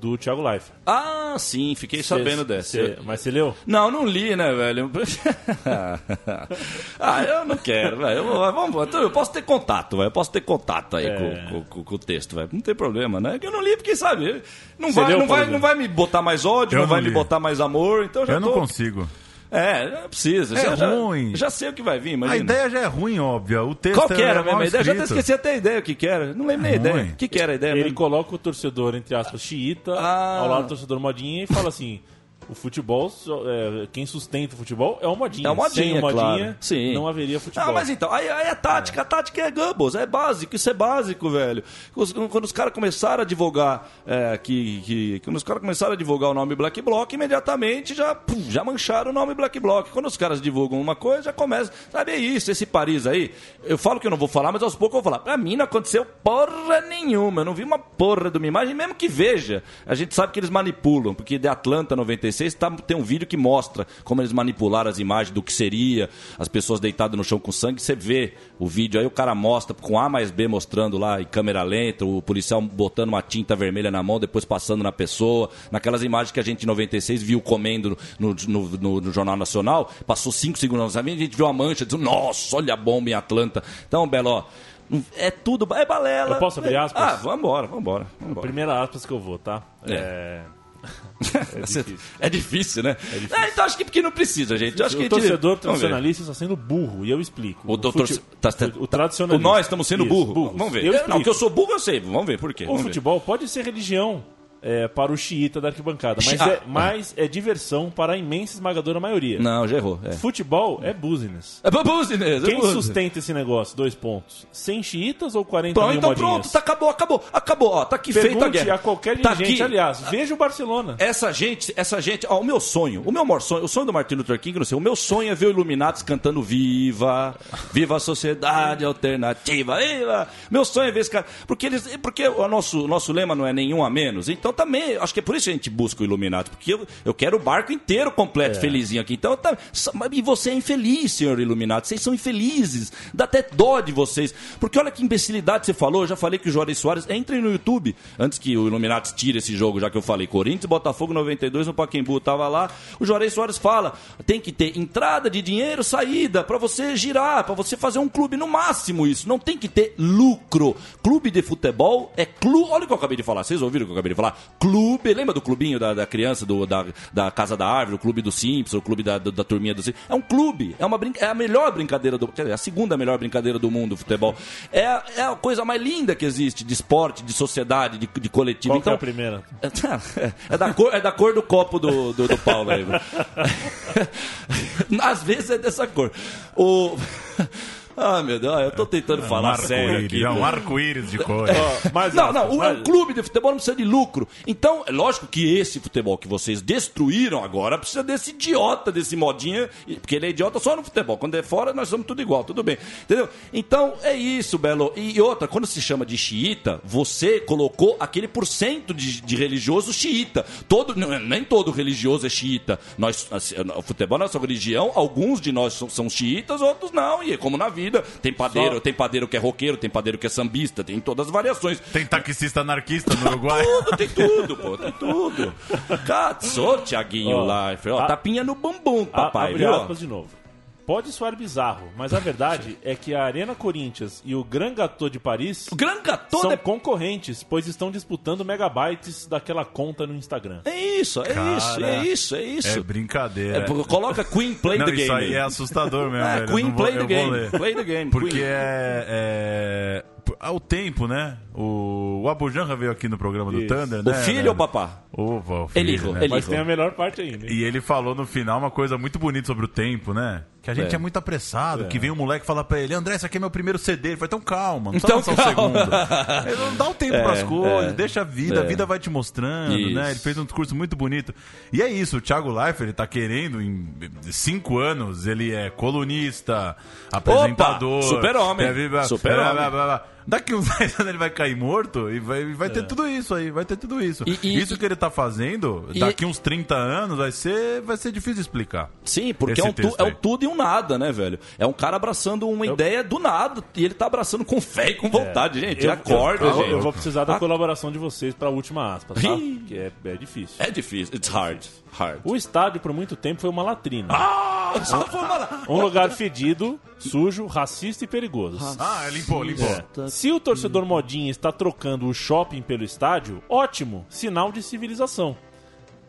Speaker 6: do Thiago Leifert.
Speaker 7: Ah, sim, fiquei sabendo
Speaker 6: Cê-
Speaker 7: dessa.
Speaker 6: cê- mas você leu?
Speaker 7: Não, não li, né, velho? ah, eu não quero, velho. Vamos, então eu posso ter contato, velho. Eu posso ter contato aí
Speaker 6: É.
Speaker 7: com, com- com- o texto, velho. Não tem problema, né? É que Eu não li porque, sabe, não, vai,
Speaker 6: leu,
Speaker 7: não, vai, não vai me botar mais ódio,
Speaker 8: Eu
Speaker 7: não vai
Speaker 8: não
Speaker 7: me
Speaker 8: li.
Speaker 7: botar mais amor, então já
Speaker 8: Eu não
Speaker 7: tô...
Speaker 8: consigo.
Speaker 7: É, não precisa.
Speaker 8: É
Speaker 7: já, já-
Speaker 8: ruim.
Speaker 7: Já, sei o que vai vir,
Speaker 8: A
Speaker 7: imagina.
Speaker 8: ideia já é ruim, óbvia. O texto
Speaker 7: Qual que era
Speaker 8: é
Speaker 7: mesmo
Speaker 8: mal
Speaker 7: a ideia? Eu já até esqueci até a ideia, o que que era. Não lembro nem a
Speaker 8: Ruim.
Speaker 7: ideia. O que que era a ideia
Speaker 6: Ele
Speaker 7: mesmo?
Speaker 6: coloca o torcedor, entre aspas, xiita,
Speaker 7: Ah.
Speaker 6: ao lado do torcedor modinha e fala assim: o futebol, é, quem sustenta o futebol é o modinha.
Speaker 7: É o modinha,
Speaker 6: Sem o modinha,
Speaker 7: claro. Sim.
Speaker 6: não haveria futebol.
Speaker 7: Ah, mas então, aí, aí é tática, a tática é Gumbos, é básico, isso é básico, velho. Os- quando os caras começaram a divulgar, é, que, que- quando os caras começaram a divulgar o nome Black Bloc, imediatamente já, pum, já mancharam o nome Black Bloc. Quando os caras divulgam uma coisa, já começa, sabe, é isso, esse Paris aí, eu falo que eu não vou falar, mas aos poucos eu vou falar. Pra mim não aconteceu porra nenhuma, eu não vi uma porra de uma imagem, mesmo que veja, a gente sabe que eles manipulam, porque de Atlanta 96 tá, tem um vídeo que mostra como eles manipularam as imagens do que seria as pessoas deitadas no chão com sangue. Você vê o vídeo aí, o cara mostra com A mais B mostrando lá em câmera lenta, o policial botando uma tinta vermelha na mão, depois passando na pessoa. Naquelas imagens que a gente em 96 viu comendo no, no, no- no Jornal Nacional, passou 5 segundos, a gente viu a mancha, dizendo, nossa, olha a bomba em Atlanta. Então, Belo, ó, é tudo, é balela.
Speaker 6: Eu posso abrir aspas?
Speaker 7: Ah, vambora, vambora. vambora.
Speaker 6: Primeira aspas que eu vou, tá?
Speaker 7: É.
Speaker 6: É difícil.
Speaker 7: É difícil, né? É, então acho que porque não precisa, gente. Eu acho que
Speaker 6: o
Speaker 7: gente-
Speaker 6: torcedor
Speaker 7: ver.
Speaker 6: tradicionalista está sendo burro, e eu explico.
Speaker 7: O doutor.
Speaker 6: fute-
Speaker 7: tá- tá-
Speaker 6: o, o tradicionalista.
Speaker 7: o nós estamos sendo
Speaker 6: Isso,
Speaker 7: burro. Vamos ver.
Speaker 6: Eu
Speaker 7: Eu- não, que eu sou burro, eu sei. Vamos ver por quê.
Speaker 6: O
Speaker 7: Vamos ver.
Speaker 6: futebol pode ser religião. É, para o xiita da arquibancada. Mas,
Speaker 7: Ah,
Speaker 6: é, mas é diversão para a imensa esmagadora maioria.
Speaker 7: Não, já errou. É,
Speaker 6: Futebol é business.
Speaker 7: é business, é
Speaker 6: Quem
Speaker 7: business.
Speaker 6: sustenta esse negócio? Dois pontos. 100 xiitas ou 40
Speaker 7: Pronto,
Speaker 6: mil
Speaker 7: então
Speaker 6: modinhas?
Speaker 7: pronto, tá, acabou, acabou, acabou. Ó, tá aqui feita a
Speaker 6: Pergunte
Speaker 7: guerra.
Speaker 6: a qualquer
Speaker 7: Tá
Speaker 6: dirigente,
Speaker 7: aqui.
Speaker 6: aliás. Veja o Barcelona.
Speaker 7: Essa gente, essa gente, ó, o meu sonho, o meu maior sonho, o sonho do Martin Luther King, não sei, o meu sonho é ver o Illuminatis cantando Viva, Viva a Sociedade Alternativa, viva! Meu sonho é ver esse cara, porque eles, porque o nosso, nosso lema não é nenhum a menos, então também, acho que é por isso que a gente busca o Illuminati, porque eu, eu quero o barco inteiro completo,
Speaker 6: É.
Speaker 7: felizinho aqui, então, tá, e você é infeliz, senhor Illuminati, vocês são infelizes, dá até dó de vocês, porque olha que imbecilidade você falou, eu já falei que o Juarez Soares, entrem no YouTube, antes que o Illuminati tire esse jogo, já que eu falei, Corinthians, Botafogo 92 no Paquembu, tava lá, o Juarez Soares fala, tem que ter entrada de dinheiro, saída, pra você girar, pra você fazer um clube, no máximo isso, não tem que ter lucro. Clube de futebol é clube, olha o que eu acabei de falar, vocês ouviram o que eu acabei de falar? Clube, lembra do clubinho da, da criança, do, da, da Casa da Árvore, o clube do Simples, o clube da, do- da turminha do Simples? É um clube, é, uma brin- é a melhor brincadeira do, quer dizer, a segunda melhor brincadeira do mundo, futebol. É, a- é a coisa mais linda que existe, de esporte, de sociedade, de, de coletivo.
Speaker 6: Qual que é
Speaker 7: então,
Speaker 6: a primeira?
Speaker 7: é da cor, é da cor do copo do, do, do Paulo aí. Às vezes é dessa cor. O... Ah, meu Deus, eu tô tentando
Speaker 8: Um
Speaker 7: falar sério aqui.
Speaker 8: é um arco-íris de cor.
Speaker 6: Mais
Speaker 7: Não, não, o,
Speaker 6: mais-
Speaker 7: o clube de futebol não precisa de lucro. Então, é lógico que esse futebol que vocês destruíram agora precisa desse idiota, desse modinha, porque ele é idiota só no futebol. Quando é fora, nós somos tudo igual, tudo bem. Entendeu? Então, é isso, Belo. E outra, quando se chama de xiita, você colocou aquele porcento de, de religioso xiita. Todo, nem todo religioso é xiita. Nós, assim, o futebol é nossa religião, alguns de nós são, são xiitas, outros não. E é como na vida, tem padeiro, tem padeiro que é roqueiro, tem padeiro que é sambista, tem todas as variações.
Speaker 8: Tem taxista anarquista no Uruguai.
Speaker 7: Tudo, tem tudo, pô, tem tudo. Catsou, Tiaguinho
Speaker 6: Ó,
Speaker 7: Life. Ó,
Speaker 6: a-
Speaker 7: tapinha no bumbum,
Speaker 6: A-
Speaker 7: papai,
Speaker 6: abre
Speaker 7: viu?
Speaker 6: aspas de novo. Pode soar bizarro, mas a verdade é que a Arena Corinthians e o Grand Gâteau de Paris
Speaker 7: O Gran Gatô
Speaker 6: são
Speaker 7: é...
Speaker 6: concorrentes, pois estão disputando megabytes daquela conta no Instagram.
Speaker 7: é isso, é
Speaker 8: Cara,
Speaker 7: isso, é isso, é isso.
Speaker 8: É brincadeira.
Speaker 7: É, coloca Queen Play
Speaker 8: Não,
Speaker 7: the
Speaker 8: isso
Speaker 7: Game.
Speaker 8: aí é assustador mesmo.
Speaker 7: É,
Speaker 8: velho.
Speaker 7: Queen
Speaker 8: vou-
Speaker 7: Play the Game. Play the Game.
Speaker 8: Porque
Speaker 7: Queen.
Speaker 8: é, é- Ao tempo, né? O, o Abu Janra veio aqui no programa do
Speaker 6: Isso.
Speaker 8: Thunder,
Speaker 7: O
Speaker 8: né?
Speaker 7: filho
Speaker 8: né?
Speaker 7: ou o papá?
Speaker 8: O
Speaker 7: Ele
Speaker 8: filho,
Speaker 7: errou,
Speaker 8: né?
Speaker 7: ele
Speaker 6: Mas
Speaker 7: errou.
Speaker 6: tem a melhor parte ainda.
Speaker 8: E ele falou no final uma coisa muito bonita sobre o tempo, né? Que a gente é,
Speaker 7: É.
Speaker 8: muito apressado, que vem um moleque falar pra ele, André, esse aqui é meu primeiro CD. Ele fala, então calma, não
Speaker 7: Então
Speaker 8: então, o
Speaker 7: calma.
Speaker 8: segundo. Ele não dá o tempo
Speaker 7: É,
Speaker 8: pras coisas,
Speaker 7: é.
Speaker 8: deixa a vida, a
Speaker 7: É.
Speaker 8: vida vai te mostrando,
Speaker 7: Isso.
Speaker 8: né? Ele fez um discurso muito bonito. E é isso, o Thiago Leifert, ele tá querendo, em cinco anos, ele é colunista, apresentador.
Speaker 7: super-homem,
Speaker 8: é,
Speaker 7: super-homem.
Speaker 8: Daqui uns 10 anos ele vai cair morto e vai, vai ter tudo isso aí, vai ter tudo isso.
Speaker 7: E- e-
Speaker 8: isso que ele tá fazendo,
Speaker 7: e-
Speaker 8: daqui uns 30 anos, vai ser, vai ser difícil de explicar.
Speaker 7: Sim, porque é um, tu- é um tudo e um nada, né, velho? É um cara abraçando uma ideia do nada e ele tá abraçando com fé e com vontade, gente.
Speaker 6: Eu-
Speaker 7: Acorda,
Speaker 6: eu,
Speaker 7: gente.
Speaker 6: eu vou precisar da
Speaker 7: Ah.
Speaker 6: colaboração de vocês pra última aspas, tá? Que é, é difícil.
Speaker 7: É difícil, it's hard, hard.
Speaker 6: O estádio, por muito tempo, foi uma latrina.
Speaker 7: Ah, só foi uma-
Speaker 6: Um lugar fedido, sujo, racista e perigoso.
Speaker 8: Ah, limpou, limpou.
Speaker 6: É. Se o torcedor modinha está trocando o shopping pelo estádio, ótimo, sinal de civilização.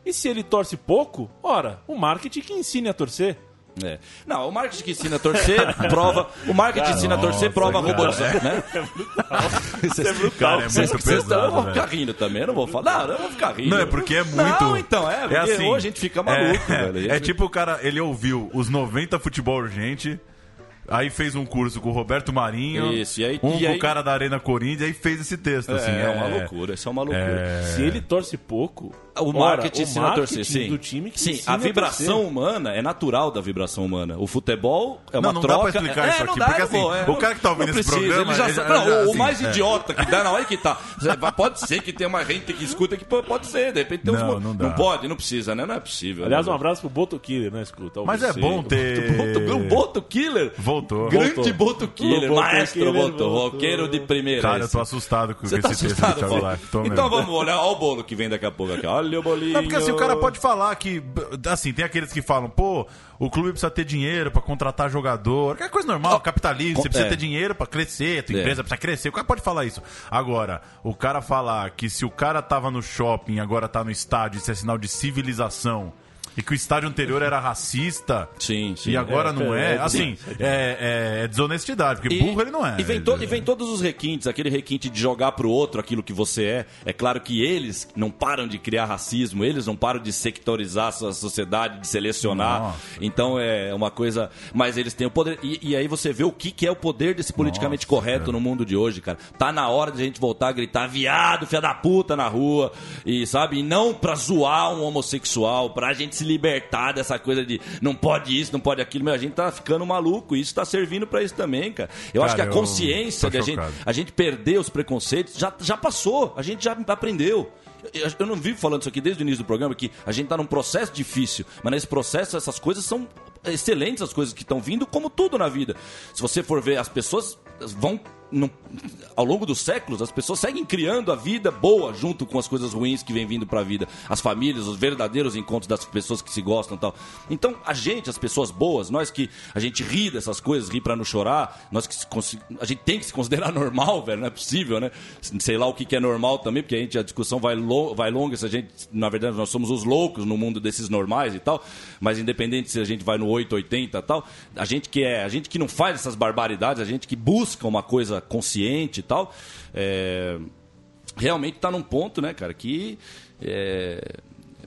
Speaker 6: E se ele torce pouco, ora, o marketing que ensine a torcer.
Speaker 7: É. Não, o marketing que ensina a torcer, prova. O marketing ensina a torcer, prova a robotizar, né?
Speaker 6: Isso é brutal.
Speaker 8: Cara, é
Speaker 7: Vocês
Speaker 8: muito
Speaker 7: vocês- eu
Speaker 8: pesado,
Speaker 7: vou ficar rindo também, eu não vou falar. Não, eu vou ficar rindo.
Speaker 8: Não, é porque é muito.
Speaker 7: Não, então, é, porque
Speaker 8: assim,
Speaker 7: hoje a gente fica maluco,
Speaker 8: é,
Speaker 7: velho.
Speaker 8: É tipo o cara, ele ouviu os 90 futebol urgente. Aí fez um curso com o Roberto Marinho.
Speaker 7: Isso, e aí-
Speaker 8: um
Speaker 7: e
Speaker 8: com
Speaker 7: aí-
Speaker 8: o cara da Arena Corinthians, aí fez esse texto. assim,
Speaker 7: é, uma loucura, isso é uma loucura.
Speaker 6: Se ele torce pouco,
Speaker 7: O
Speaker 6: ora,
Speaker 7: marketing
Speaker 6: o
Speaker 7: ensina a torcer,
Speaker 6: marketing
Speaker 7: sim.
Speaker 6: do time que
Speaker 7: sim, a vibração humana é natural da vibração humana. O futebol é uma
Speaker 8: Não, não dá
Speaker 7: troca.
Speaker 8: pra explicar
Speaker 7: é,
Speaker 8: isso
Speaker 7: não
Speaker 8: aqui,
Speaker 7: dá,
Speaker 8: porque assim,
Speaker 7: vou, é,
Speaker 8: o cara que tá ouvindo
Speaker 7: não
Speaker 8: esse
Speaker 7: precisa,
Speaker 8: programa,
Speaker 7: ele já
Speaker 8: ele
Speaker 7: sabe-
Speaker 8: já-
Speaker 7: não, o-
Speaker 8: assim,
Speaker 7: o mais
Speaker 8: é.
Speaker 7: idiota que dá, não é que tá. Pode ser que tenha uma gente que escuta que pode ser, de repente tem uns
Speaker 8: Não, não dá.
Speaker 7: pode, não precisa, né? Não é possível.
Speaker 6: Aliás, um
Speaker 7: né?
Speaker 6: abraço pro Boto Killer, né, escuta?
Speaker 8: Mas é bom ter.
Speaker 7: Boto, o Boto Killer.
Speaker 8: Voltou.
Speaker 7: Grande. Boto Killer, maestro Boto,
Speaker 6: voltou.
Speaker 7: roqueiro de primeira.
Speaker 8: Cara, eu tô assustado com
Speaker 7: Você
Speaker 8: esse
Speaker 7: tá
Speaker 8: texto
Speaker 7: Então vamos olhar, olha o bolo que vem daqui a pouco aqui. Olha o bolinho.
Speaker 8: Não, porque assim, o cara pode falar que, assim, tem aqueles que falam, pô, o clube precisa ter dinheiro pra contratar jogador, que é coisa normal, capitalismo, você precisa
Speaker 7: é.
Speaker 8: ter dinheiro pra crescer, a tua
Speaker 7: É.
Speaker 8: empresa precisa crescer, o cara pode falar isso. Agora, o cara falar que se o cara tava no shopping, agora tá no estádio, isso é sinal de civilização, E que o estádio anterior era racista.
Speaker 7: Sim, sim.
Speaker 8: E agora
Speaker 6: É,
Speaker 8: não
Speaker 6: é,
Speaker 8: é.
Speaker 6: é
Speaker 8: Assim,
Speaker 6: demais,
Speaker 8: é, é- é desonestidade, porque burro ele não é.
Speaker 7: E vem, to- e vem todos os requintes, aquele requinte de jogar pro outro aquilo que você é. É claro que eles não param de criar racismo, eles não param de sectorizar a sua sociedade, de selecionar.
Speaker 8: Nossa.
Speaker 7: Então é uma coisa. Mas eles têm o poder. E, e aí você vê o que, que é o poder desse politicamente
Speaker 8: Nossa,
Speaker 7: correto
Speaker 8: cara.
Speaker 7: no mundo de hoje, cara. Tá na hora de a gente voltar a gritar viado, filha da puta na rua. E sabe? E não pra zoar um homossexual, pra gente se libertar dessa coisa de não pode isso, não pode aquilo. Meu, a gente tá ficando maluco. E isso tá servindo pra isso também, cara. Eu acho que
Speaker 8: Cara,
Speaker 7: a consciência de a gente, a gente perder os preconceitos já, já passou, a gente já aprendeu. Eu- Eu não vivo falando isso aqui desde o início do programa, que a gente tá num processo difícil, mas nesse processo essas coisas são excelentes, as coisas que estão vindo, como tudo na vida. Se você for ver, as pessoas vão. Não- ao longo dos séculos, as pessoas seguem criando a vida boa junto com as coisas ruins que vêm vindo pra vida. As famílias, os verdadeiros encontros das pessoas que se gostam tal. Então, a gente, as pessoas boas, nós que a gente ri dessas coisas, ri pra não chorar, nós que a gente tem que se considerar normal, velho, não é possível, né? Sei lá o que que é normal também, porque a, gente, a discussão vai, lo, vai longa se a gente, na verdade, nós somos os loucos no mundo desses normais e tal, mas independente se a gente vai no 880 e tal, a gente que é, a gente que não faz essas barbaridades, a gente que busca uma coisa consciente e tal, é, realmente está num ponto, né, cara, que é,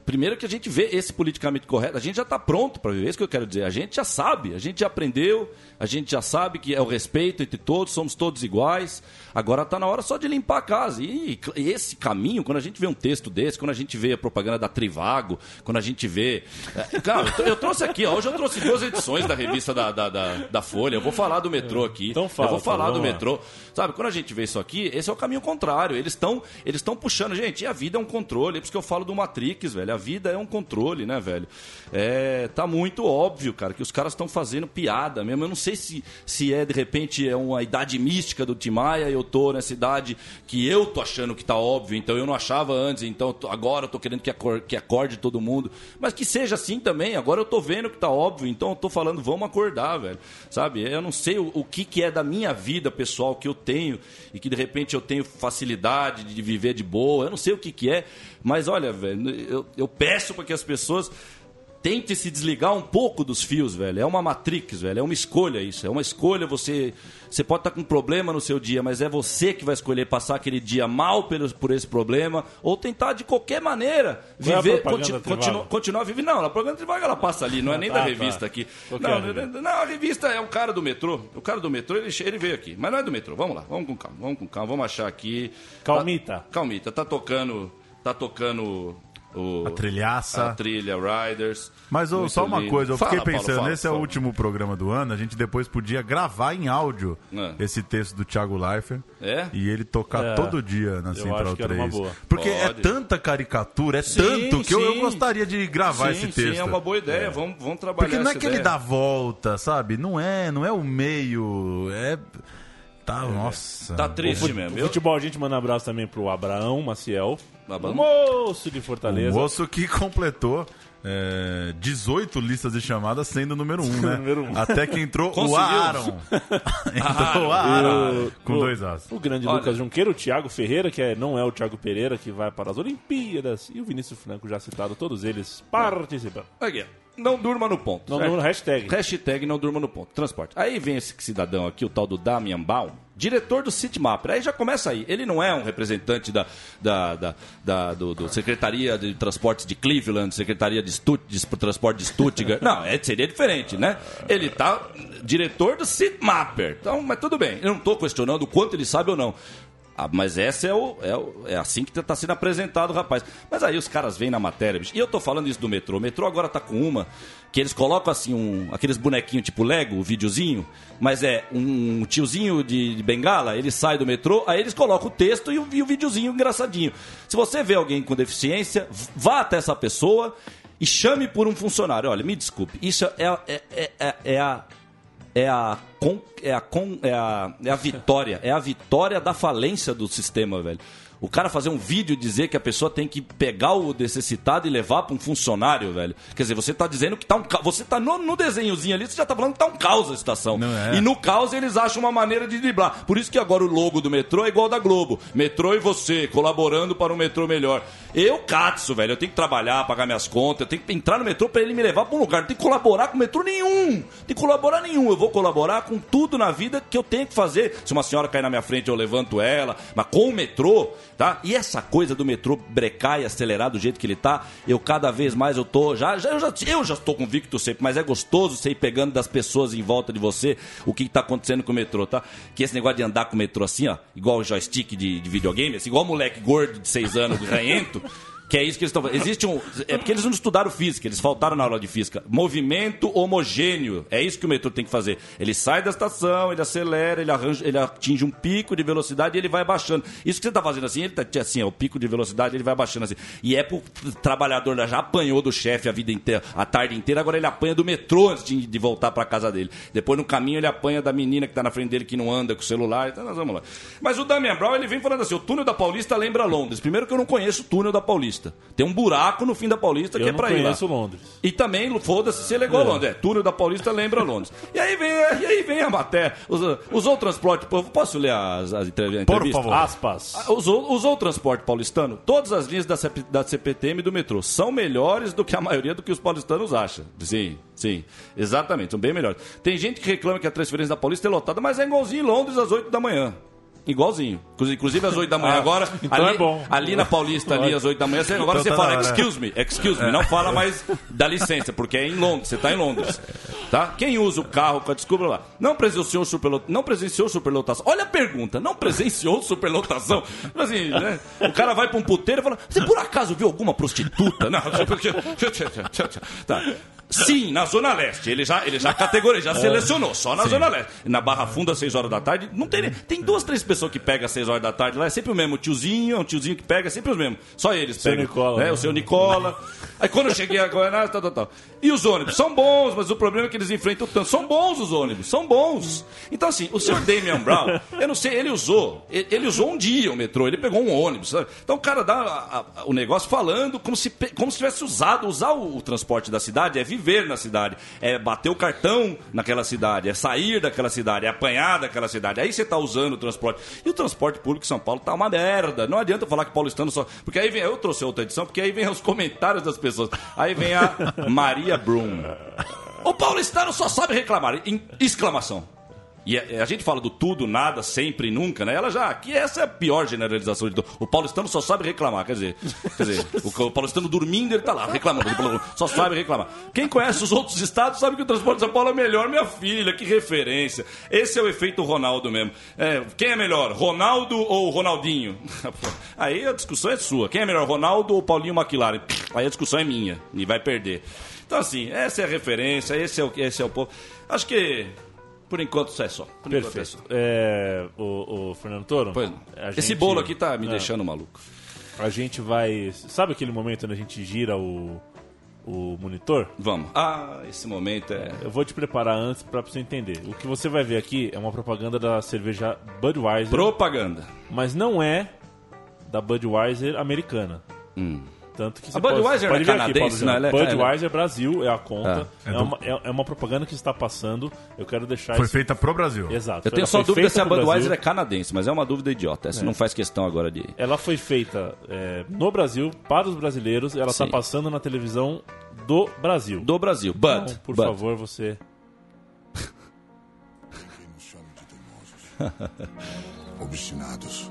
Speaker 7: primeiro que a gente vê esse politicamente correto, a gente já está pronto para viver, é isso que eu quero dizer. A gente já sabe, a gente já aprendeu, a gente já sabe que é o respeito entre todos, somos todos iguais. Agora está na hora só de limpar a casa. E, e esse caminho, quando a gente vê um texto desse, quando a gente vê a propaganda da Trivago, quando a gente vê. é, Cara, eu, eu trouxe aqui, ó, hoje eu trouxe duas edições da revista da, da, da, da Folha. Eu vou falar do metrô aqui.
Speaker 6: Então fala,
Speaker 7: eu vou falar
Speaker 6: fala,
Speaker 7: do metrô. Sabe, quando a gente vê isso aqui, esse é o caminho contrário. Eles estão eles estão puxando. Gente, e a vida é um controle. É por isso que eu falo do Matrix, velho. A vida é um controle, né, velho? É, tá muito óbvio, cara, que os caras estão fazendo piada mesmo. Eu não sei se, se é, de repente, é uma idade mística do Timaya eu tô nessa idade que eu tô achando que tá óbvio, então eu não achava antes, então agora eu tô querendo que acor- que acorde todo mundo. Mas que seja assim também. Agora eu tô vendo que tá óbvio, então eu tô falando, vamos acordar, velho. Sabe? Eu não sei o, o que, que é da minha vida pessoal que eu tenho e que de repente eu tenho facilidade de viver de boa. Eu não sei o que, que é, mas olha, velho, eu, eu peço para que as pessoas Tente se desligar um pouco dos fios, velho. É uma matrix, velho. É uma escolha isso. É uma escolha. Você, você pode estar com um problema no seu dia, mas é você que vai escolher passar aquele dia mal pelo, por esse problema ou tentar de qualquer maneira
Speaker 6: Qual é
Speaker 7: viver,
Speaker 6: propaganda
Speaker 7: conti-
Speaker 6: da Trivago?
Speaker 7: continu- continuar vivendo. Não, a propaganda Trivago ela passa ali, não é nem
Speaker 6: tá,
Speaker 7: da
Speaker 6: tá.
Speaker 7: revista aqui.
Speaker 6: Qual que é a
Speaker 7: Não, não, a revista é o cara do metrô. O cara do metrô, ele, ele veio aqui. Mas não é do metrô. Vamos lá, vamos com calma, vamos com calma, vamos achar aqui.
Speaker 6: Calmita.
Speaker 7: Tá- calmita, tá tocando. Tá tocando o.
Speaker 8: A trilhaça.
Speaker 7: A trilha Riders.
Speaker 8: Mas
Speaker 7: Muito
Speaker 8: só uma
Speaker 7: lindo.
Speaker 8: coisa, eu
Speaker 7: Fala,
Speaker 8: fiquei pensando,
Speaker 7: fala,
Speaker 8: esse é o
Speaker 7: fala.
Speaker 8: último programa do ano, a gente depois podia gravar em áudio
Speaker 7: É.
Speaker 8: esse texto do Thiago Leifert
Speaker 7: É?
Speaker 8: e ele tocar
Speaker 6: É.
Speaker 8: todo dia na Central
Speaker 6: acho que era
Speaker 8: 3.
Speaker 6: uma boa.
Speaker 8: Porque é
Speaker 7: Pode.
Speaker 8: tanta caricatura, é
Speaker 7: Sim,
Speaker 8: tanto que eu, eu gostaria de gravar
Speaker 7: sim,
Speaker 8: esse texto.
Speaker 7: Sim, é uma boa ideia. Vamos, vamos trabalhar
Speaker 8: Porque não é que ele
Speaker 7: ideia.
Speaker 8: dá volta, sabe? Não é, não é o meio, é tá, nossa.
Speaker 7: Tá triste mesmo.
Speaker 6: O
Speaker 7: Eu,
Speaker 6: futebol, a gente manda um abraço também pro Abraão Maciel,
Speaker 7: Abraão?
Speaker 6: o moço de
Speaker 8: O
Speaker 6: Fortaleza.
Speaker 8: moço que completou é, 18 listas de chamadas sendo o número 1, um, né?
Speaker 6: Número um.
Speaker 8: Até que entrou
Speaker 7: Conseguiu.
Speaker 8: o Aaron. entrou o Aaron com
Speaker 6: o-
Speaker 8: dois as.
Speaker 6: O grande
Speaker 7: Olha.
Speaker 6: Lucas Junqueiro, o Thiago Ferreira, que é- não é o Thiago Pereira, que vai para as Olimpíadas, e o Vinícius Franco, já citado, todos eles participando.
Speaker 7: Aqui, não durma no ponto.
Speaker 6: Não, no hashtag.
Speaker 7: Hashtag não durma no ponto. Transporte. Aí vem esse cidadão aqui, o tal do Damian Baum, diretor do Citymapper. Aí já começa aí. Ele não é um representante da, da, da, da- do, do Secretaria de Transportes de Cleveland, Secretaria de, Stut, de Transporte de Stuttgart. Não, é, seria diferente, né? Ele tá diretor do Citymapper. Então, mas tudo bem. Eu não estou questionando o quanto ele sabe ou não. Ah, mas essa é, o, é, o- é assim que está sendo apresentado, rapaz. Mas aí os caras vêm na matéria, bicho. E eu tô falando isso do metrô. O metrô agora tá com uma que eles colocam assim, um, aqueles bonequinhos tipo Lego, o videozinho, mas é um tiozinho de, de bengala, ele sai do metrô, aí eles colocam o texto e o, e o videozinho engraçadinho. Se você vê alguém com deficiência, vá até essa pessoa e chame por um funcionário. Olha, me desculpe, isso é, é, é, é, é a é a con, é, a, con, é, a, é a vitória. É a vitória da falência do sistema, velho. O cara fazer um vídeo e dizer que a pessoa tem que pegar o necessitado e levar para um funcionário, velho. Quer dizer, você tá dizendo que tá um ca- Você tá no, no desenhozinho ali, você já tá falando que tá um caos a estação.
Speaker 8: Não é.
Speaker 7: E no caos eles acham uma maneira de driblar. Por isso que agora o logo do metrô é igual ao da Globo. Metrô e você, colaborando para um metrô melhor. Eu, Katsu, velho, eu tenho que trabalhar, pagar minhas contas, eu tenho que entrar no metrô para ele me levar para um lugar. Não tem que colaborar com metrô nenhum. Não tem que colaborar nenhum. Eu vou colaborar com tudo na vida que eu tenho que fazer. Se uma senhora cair na minha frente, eu levanto ela. Mas com o metrô, tá? E essa coisa do metrô brecar e acelerar do jeito que ele tá, eu cada vez mais eu tô. Já, já, eu, já, eu já estou convicto sempre, mas é gostoso você ir pegando das pessoas em volta de você o que, que tá acontecendo com o metrô, tá? Que esse negócio de andar com o metrô assim, ó, igual joystick de, de videogame, assim, igual moleque gordo de 6 anos, ranhento. Que é isso que eles estão. Existe um. É porque eles não estudaram física, eles faltaram na aula de física. Movimento homogêneo. É isso que o metrô tem que fazer. Ele sai da estação, ele acelera, ele, arranja, ele atinge um pico de velocidade e ele vai baixando. Isso que você está fazendo assim, ele tá assim, é o pico de velocidade, ele vai baixando assim. E é pro trabalhador já apanhou do chefe a vida inteira, a tarde inteira, agora ele apanha do metrô antes de, de voltar para casa dele. Depois no caminho ele apanha da menina que está na frente dele que não anda com o celular. Então nós vamos lá. Mas o Damian Brown, ele vem falando assim: o túnel da Paulista lembra Londres. Primeiro que eu não conheço o túnel da Paulista. Tem um buraco no fim da Paulista que
Speaker 6: Eu
Speaker 7: é
Speaker 6: não
Speaker 7: pra ir lá.
Speaker 6: Londres.
Speaker 7: E também, foda-se se ele é igual a Londres. É, túnel da Paulista lembra Londres. E aí vem, e aí vem a matéria. Usou, usou o transporte. Posso ler as, as entrev- a entrevista?
Speaker 8: favor.
Speaker 6: Aspas.
Speaker 7: Ah, Usou, usou o transporte paulistano? Todas as linhas da, CP, da CPTM e do metrô são melhores do que a maioria do que os paulistanos acham. Sim, sim. Exatamente, são bem melhores. Tem gente que reclama que a transferência da Paulista é lotada, mas é igualzinho em Londres às 8 da manhã. Igualzinho. Inclusive- às 8 da manhã
Speaker 6: Ah,
Speaker 7: agora.
Speaker 6: então
Speaker 7: ali,
Speaker 6: é bom.
Speaker 7: ali na Paulista, ali às 8 da manhã, você- agora
Speaker 8: Então
Speaker 7: você
Speaker 8: tá
Speaker 7: fala excuse me, excuse me. Não fala mais da licença, porque é em Londres, você está em Londres. Tá? Quem usa o carro com a desculpa lá? Não presenciou superlotação. Não presenciou superlotação. Olha a pergunta, não presenciou superlotação? Assim, né? O cara vai para um puteiro e fala: Você por acaso viu alguma prostituta? Não. Tá. Sim, na Zona Leste. Ele já, ele já categorizou, já selecionou, só na Zona Leste. Na Barra Funda, às 6 horas da tarde, não tem. Tem duas, três pessoas que pegam às 6 horas da tarde lá, é sempre o mesmo. O tiozinho, é um tiozinho que pega, é sempre os mesmos. Só eles
Speaker 6: Seu
Speaker 7: pegam.
Speaker 6: Nicola,
Speaker 7: né?
Speaker 6: né?
Speaker 7: O seu Nicola. Aí quando eu cheguei agora, né, tal, tal, tal. E os ônibus? São bons, mas o problema é que eles enfrentam tanto. São bons os ônibus, são bons. Então, assim, o senhor Damian Brown, eu não sei, ele usou. Ele, usou um dia o metrô, ele pegou um ônibus. sabe? Então o cara dá a- a- o negócio falando como se, como se tivesse usado. Usar o, o transporte da cidade é viver na cidade, é bater o cartão naquela cidade, é sair daquela cidade, é apanhar daquela cidade. Aí você está usando o transporte. E o transporte público em São Paulo tá uma merda. Não adianta falar que paulistano só. Porque aí vem. Eu trouxe outra edição, porque aí vem os comentários das pessoas. Aí vem a Maria Brum. O paulistano só sabe reclamar. Em exclamação. E a, a gente fala do tudo, nada, sempre nunca, né? Ela já. Que essa é a pior generalização de tudo. O paulistano só sabe reclamar, quer dizer. Quer dizer, o, o paulistano dormindo, ele tá lá reclamando. Só sabe reclamar. Quem conhece os outros estados sabe que o transporte de São Paulo é melhor, minha filha, que referência. Esse é o efeito Ronaldo mesmo. É, quem é melhor, Ronaldo ou Ronaldinho? Aí a discussão é sua. Quem é melhor, Ronaldo ou Paulinho McLaren? Aí a discussão é minha e vai perder. Então, assim, essa é a referência, esse é o, esse é o povo. Acho que. Por enquanto isso é só. Por é
Speaker 6: Perfeito.
Speaker 7: só.
Speaker 6: É, o, o Fernando Toro?
Speaker 7: Pois não.
Speaker 6: a
Speaker 7: Esse
Speaker 6: gente-
Speaker 7: bolo aqui tá me
Speaker 6: É.
Speaker 7: deixando maluco.
Speaker 6: A gente vai. Sabe aquele momento onde a gente gira o, o monitor?
Speaker 7: Vamos. Ah, esse momento é.
Speaker 6: Eu vou te preparar antes pra você entender. O que você vai ver aqui é uma propaganda da cerveja Budweiser,
Speaker 7: Propaganda.
Speaker 6: mas não é da Budweiser americana. Tanto que.
Speaker 7: A Budweiser
Speaker 6: pode,
Speaker 7: é
Speaker 6: pode aqui,
Speaker 7: canadense?
Speaker 6: Jean.
Speaker 7: Ela é-
Speaker 6: Budweiser Brasil é a conta.
Speaker 8: É.
Speaker 6: É,
Speaker 8: É do-
Speaker 6: uma, é, é uma propaganda que está passando. Eu quero deixar
Speaker 8: Foi
Speaker 6: isso-
Speaker 8: feita pro Brasil.
Speaker 6: Exato.
Speaker 7: Eu tenho só dúvida se a Budweiser
Speaker 6: Brasil.
Speaker 7: é canadense, mas é uma dúvida idiota. Essa não faz questão agora de.
Speaker 6: Ela foi feita é, no Brasil, para os brasileiros. Ela está passando na televisão do Brasil.
Speaker 7: Do Brasil. Bud.
Speaker 6: Então, por
Speaker 7: Bud.
Speaker 6: favor, você.
Speaker 5: Obstinados.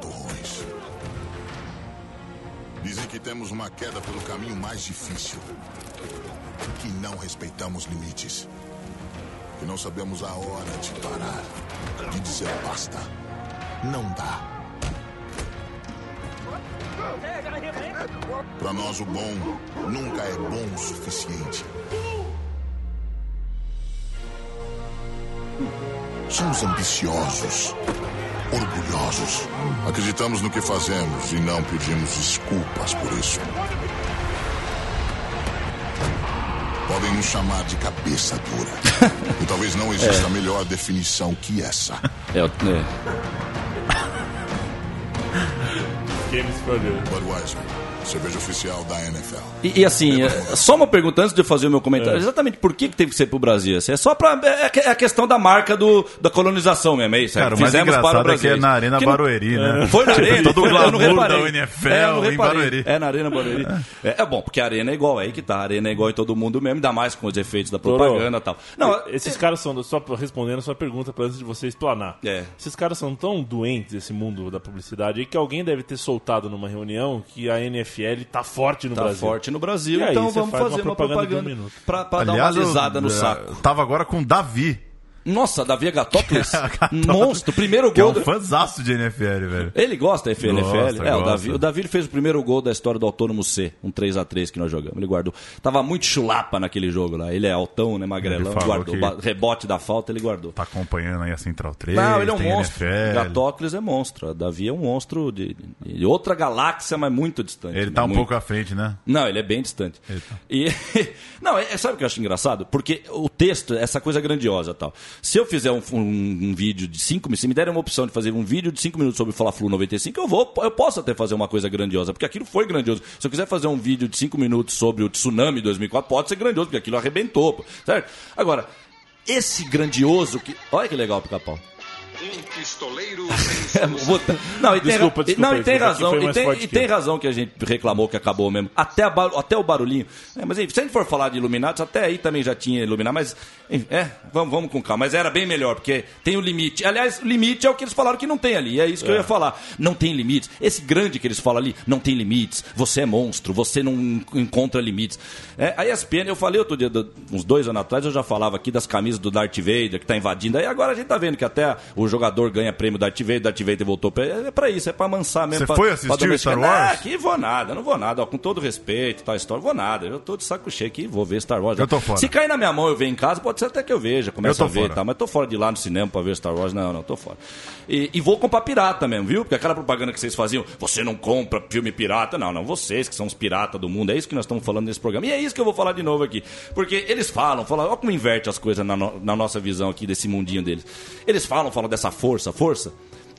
Speaker 5: Torrões. Dizem que temos uma queda pelo caminho mais difícil. Que não respeitamos limites. Que não sabemos a hora de parar. De dizer basta. Não dá. Para nós, o bom nunca é bom o suficiente. Somos ambiciosos, orgulhosos. Acreditamos no que fazemos e não pedimos desculpas por isso. Podem nos chamar de cabeça dura. e talvez não exista
Speaker 7: É.
Speaker 5: melhor definição que essa.
Speaker 7: É, é.
Speaker 6: Games.
Speaker 5: Budweiser, cerveja oficial da NFL.
Speaker 7: E, e assim, é, só uma pergunta antes de eu fazer o meu comentário.
Speaker 6: É.
Speaker 7: Exatamente por que, que teve que ser pro Brasil? Assim, É só pra. É, é a questão da marca do, da colonização mesmo, é isso? é,
Speaker 8: Cara, o mais engraçado é que é na Arena
Speaker 7: Que não-
Speaker 8: Barueri, né?
Speaker 7: Foi na
Speaker 8: Tipo,
Speaker 7: Arena.
Speaker 8: Todo o
Speaker 7: eu não
Speaker 8: glamour
Speaker 7: reparei.
Speaker 8: da NFL
Speaker 7: É, eu não
Speaker 8: em. Barueri.
Speaker 7: É, na Arena Barueri. É, é bom, porque a Arena é igual, é aí que tá. A Arena é igual em todo mundo mesmo, ainda mais com os efeitos da propaganda e tal. Não,
Speaker 6: Esses caras são, só respondendo a sua pergunta pra antes de você explanar.
Speaker 7: É.
Speaker 6: Esses caras são tão doentes, esse mundo da publicidade, aí que alguém deve ter soltado numa reunião que a NFL tá forte no
Speaker 7: tá
Speaker 6: Brasil.
Speaker 7: forte no Brasil,
Speaker 6: E aí,
Speaker 7: então
Speaker 6: você
Speaker 7: vamos
Speaker 6: faz uma
Speaker 7: fazer uma
Speaker 6: propaganda
Speaker 7: propaganda,
Speaker 6: de um minuto.
Speaker 7: pra, pra dar
Speaker 8: Aliás,
Speaker 7: uma
Speaker 8: eu,
Speaker 7: risada no
Speaker 8: eh,
Speaker 7: saco.
Speaker 8: Tava agora com o Davi,
Speaker 7: Nossa, Davi Agatocles,
Speaker 8: Agatocles.
Speaker 7: monstro, primeiro
Speaker 8: que é
Speaker 7: gol.
Speaker 8: um fãzaço de NFL, velho.
Speaker 7: Ele gosta da FNFL.
Speaker 8: Gosta,
Speaker 7: é, o
Speaker 8: gosta.
Speaker 7: Davi, o Davi fez o primeiro gol da história do Autônomo C, um 3x3 que nós jogamos. Ele guardou. Tava muito chulapa naquele jogo lá. Ele é altão, né, magrelão, guardou. Rebote da falta, ele guardou.
Speaker 8: Tá acompanhando aí a Central 3,
Speaker 7: Não, ele é um monstro.
Speaker 8: NFL.
Speaker 7: Gatocles é monstro. O Davi é um monstro de, de outra galáxia, mas muito distante.
Speaker 8: Ele
Speaker 7: né?
Speaker 8: tá um
Speaker 7: Muito.
Speaker 8: pouco à frente, né?
Speaker 7: Não, ele é bem distante.
Speaker 8: Eita.
Speaker 7: E não, é, sabe o que eu acho engraçado? Porque o texto, essa coisa grandiosa, tal. Se eu fizer um, um- um vídeo de 5 minutos, se me derem uma opção de fazer um vídeo de 5 minutos sobre o Fla-Flu 95, eu vou, eu posso até fazer uma coisa grandiosa, porque aquilo foi grandioso. Se eu quiser fazer um vídeo de 5 minutos sobre o tsunami 2004, pode ser grandioso, porque aquilo arrebentou, certo? Agora, esse grandioso que, olha que legal, pica-pau.
Speaker 3: Um pistoleiro
Speaker 7: É. Não, e tem,
Speaker 6: Desculpa, desculpa,
Speaker 7: não, e tem razão, e tem, e tem razão que a gente reclamou que acabou mesmo. Até, a até o barulhinho. É, mas enfim, se a gente for falar de Illuminati, até aí também já tinha Illuminati, mas enfim, é, vamos, vamos com calma. Mas era bem melhor, porque tem o limite. Aliás, o limite é o que eles falaram que não tem ali. É isso que eu ia falar. Não tem limites. Esse grande que eles falam ali, não tem limites. Você é monstro, você não encontra limites. É, a ESPN, eu falei outro dia, uns dois anos atrás, eu já falava aqui das camisas do Darth Vader que tá invadindo. Aí agora a gente tá vendo que até o jogador ganha prêmio Darth Vader, Darth Vader voltou pra. É pra isso, é pra amansar mesmo.
Speaker 8: Você
Speaker 7: pra-
Speaker 8: foi assistir. Star Wars?
Speaker 7: Ah, aqui vou nada, não vou nada. Ó, com todo respeito, tal história, vou nada. Eu tô de saco cheio aqui, vou ver Star Wars.
Speaker 8: Eu tô fora.
Speaker 7: Se cair na minha mão eu ver em casa, pode ser até que eu veja, começo
Speaker 8: Eu
Speaker 7: a ver
Speaker 8: fora.
Speaker 7: e tal. Mas tô fora de lá no cinema pra ver Star Wars. Não, não, tô fora. E, e vou comprar pirata mesmo, viu? Porque aquela propaganda que vocês faziam, você não compra filme pirata. Não, não, vocês que são os piratas do mundo. É isso que nós estamos falando nesse programa. E é isso que eu vou falar de novo aqui. Porque eles falam, falam, olha como inverte as coisas na, no- na nossa visão aqui desse mundinho deles. Eles falam, falam dessa força, força.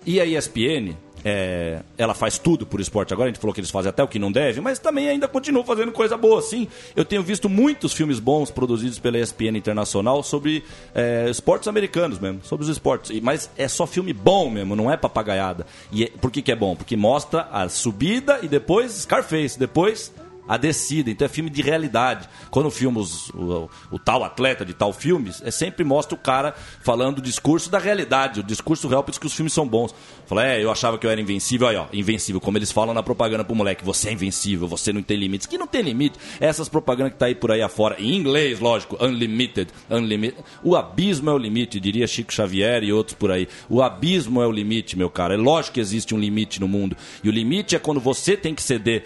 Speaker 7: E a ESPN, é, ela faz tudo por esporte agora. A gente falou que eles fazem até o que não deve, mas também ainda continua fazendo coisa boa, sim. Eu tenho visto muitos filmes bons produzidos pela ESPN Internacional sobre é, esportes americanos mesmo, sobre os esportes. Mas é só filme bom mesmo, não é papagaiada. E é- por que, que é bom? Porque mostra a subida e depois Scarface, depois a descida. Então é filme de realidade. Quando filmos o, o tal atleta de tal filme, é sempre mostra o cara falando o discurso da realidade, o discurso real, por isso que os filmes são bons. Fala, é, eu achava que eu era invencível, aí ó, invencível, como eles falam na propaganda pro moleque, você é invencível, você não tem limites. Que não tem limite. É Essas propagandas que tá aí por aí afora, em inglês, lógico, unlimited, unlimited. O abismo é o limite, diria Chico Xavier e outros por aí. O abismo é o limite, meu cara. É lógico que existe um limite no mundo. E o limite é quando você tem que ceder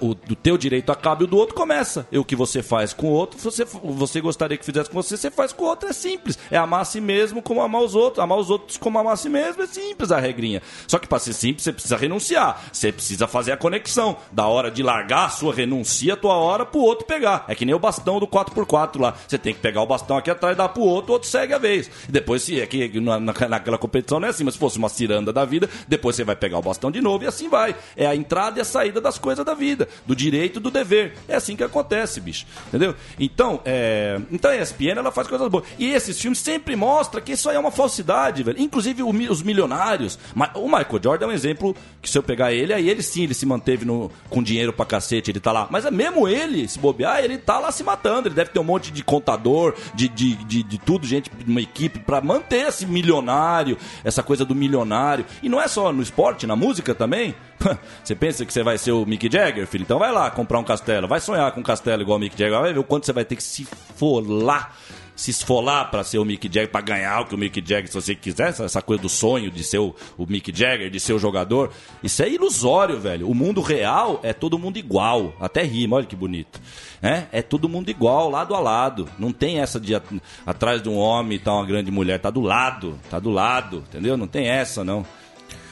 Speaker 7: o do teu direito acaba e o do outro começa. E o que você faz com o outro, você, você gostaria que fizesse com você, você faz com o outro. É simples. É amar a si mesmo como amar os outros. Amar os outros como amar a si mesmo é simples a regrinha. Só que para ser simples, você precisa renunciar. Você precisa fazer a conexão. Da hora de largar a sua renuncia a tua hora pro outro pegar. É que nem o bastão do 4x4 lá. Você tem que pegar o bastão aqui atrás, dar pro outro, o outro segue a vez. E depois, se é que na- naquela competição não é assim, mas se fosse uma ciranda da vida, depois você vai pegar o bastão de novo e assim vai. É a entrada e a saída das coisas da vida, do direito do dever. É assim que acontece, bicho. Entendeu? Então, é... então a ESPN ela faz coisas boas. E esses filmes sempre mostram que isso aí é uma falsidade, velho. Inclusive os milionários. O Michael Jordan é um exemplo que se eu pegar ele, aí ele sim, ele se manteve no... com dinheiro pra cacete, ele tá lá. Mas é mesmo ele, se bobear, ele tá lá se matando. Ele deve ter um monte de contador, de, de, de, de tudo, gente, uma equipe pra manter esse milionário, essa coisa do milionário. E não é só no esporte, na música também. Você pensa que você vai ser o Mick Jagger, filho? Então vai lá comprar um castelo. Vai sonhar com um castelo igual o Mick Jagger. Vai ver o quanto você vai ter que se folar. Se esfolar pra ser o Mick Jagger, pra ganhar o que o Mick Jagger, se você quiser, essa- essa coisa do sonho de ser o, o Mick Jagger, de ser o jogador, isso é ilusório, velho. O mundo real é todo mundo igual. Até rima, olha que bonito. É, é todo mundo igual, lado a lado. Não tem essa de at- atrás de um homem tá uma grande mulher. Tá do lado, tá do lado, entendeu? Não tem essa, não.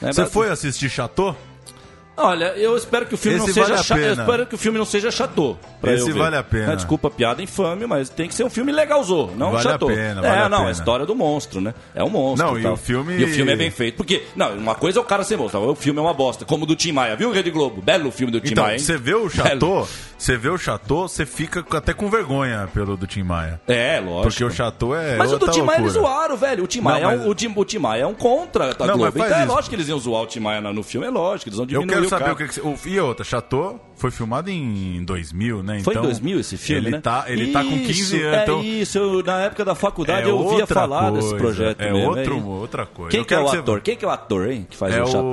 Speaker 7: É,
Speaker 8: Você
Speaker 7: mas-
Speaker 8: foi assistir Chateau?
Speaker 7: Olha, eu espero que o filme
Speaker 8: Esse
Speaker 7: não seja
Speaker 8: vale a
Speaker 7: cha- eu espero que o filme não seja chateau. Pra
Speaker 8: Esse
Speaker 7: eu ver.
Speaker 8: vale a pena.
Speaker 7: Né, Desculpa piada infame, mas tem que ser um filme legalzão, não
Speaker 8: Vale a
Speaker 7: chateau.
Speaker 8: pena,
Speaker 7: é,
Speaker 8: vale a
Speaker 7: não,
Speaker 8: pena.
Speaker 7: a história do monstro, né? É um monstro.
Speaker 8: Não, e
Speaker 7: tal.
Speaker 8: o filme-
Speaker 7: E o filme é bem feito. Porque, não, uma coisa é o cara ser monstro, o filme é uma bosta, como o do Tim Maia, viu, Rede Globo? Belo filme do Tim
Speaker 8: Então,
Speaker 7: Maia,
Speaker 8: você vê o. Chateau, você vê o Chateau, você fica até com vergonha pelo do Tim Maia.
Speaker 7: É, lógico.
Speaker 8: Porque o Chateau é
Speaker 7: Mas o do Tim Maia eles zoaram, velho. O Tim
Speaker 8: Não,
Speaker 7: Maia, é
Speaker 8: mas-
Speaker 7: um, o, Tim, o Tim Maia é um contra a
Speaker 8: Não,
Speaker 7: Globo.
Speaker 8: mas faz
Speaker 7: Então é
Speaker 8: isso.
Speaker 7: lógico que eles iam zoar o Tim Maia no filme, é lógico, eles vão
Speaker 8: Eu
Speaker 7: diminuir
Speaker 8: quero
Speaker 7: o
Speaker 8: saber o que, que o- E outra, Chateau foi filmado em 2000, né?
Speaker 7: Foi
Speaker 8: então,
Speaker 7: em 2000 esse filme,
Speaker 8: ele
Speaker 7: né?
Speaker 8: Tá, ele tá com 15
Speaker 7: Isso,
Speaker 8: anos. então
Speaker 7: É isso, eu, na época da faculdade
Speaker 8: é
Speaker 7: eu ouvia falar
Speaker 8: coisa,
Speaker 7: desse projeto
Speaker 8: É
Speaker 7: mesmo,
Speaker 8: outro,
Speaker 7: hein?
Speaker 8: outra coisa.
Speaker 7: Quem que é o
Speaker 8: você-
Speaker 7: ator? Quem que é o ator, hein? Que faz
Speaker 8: É
Speaker 7: o Chateau?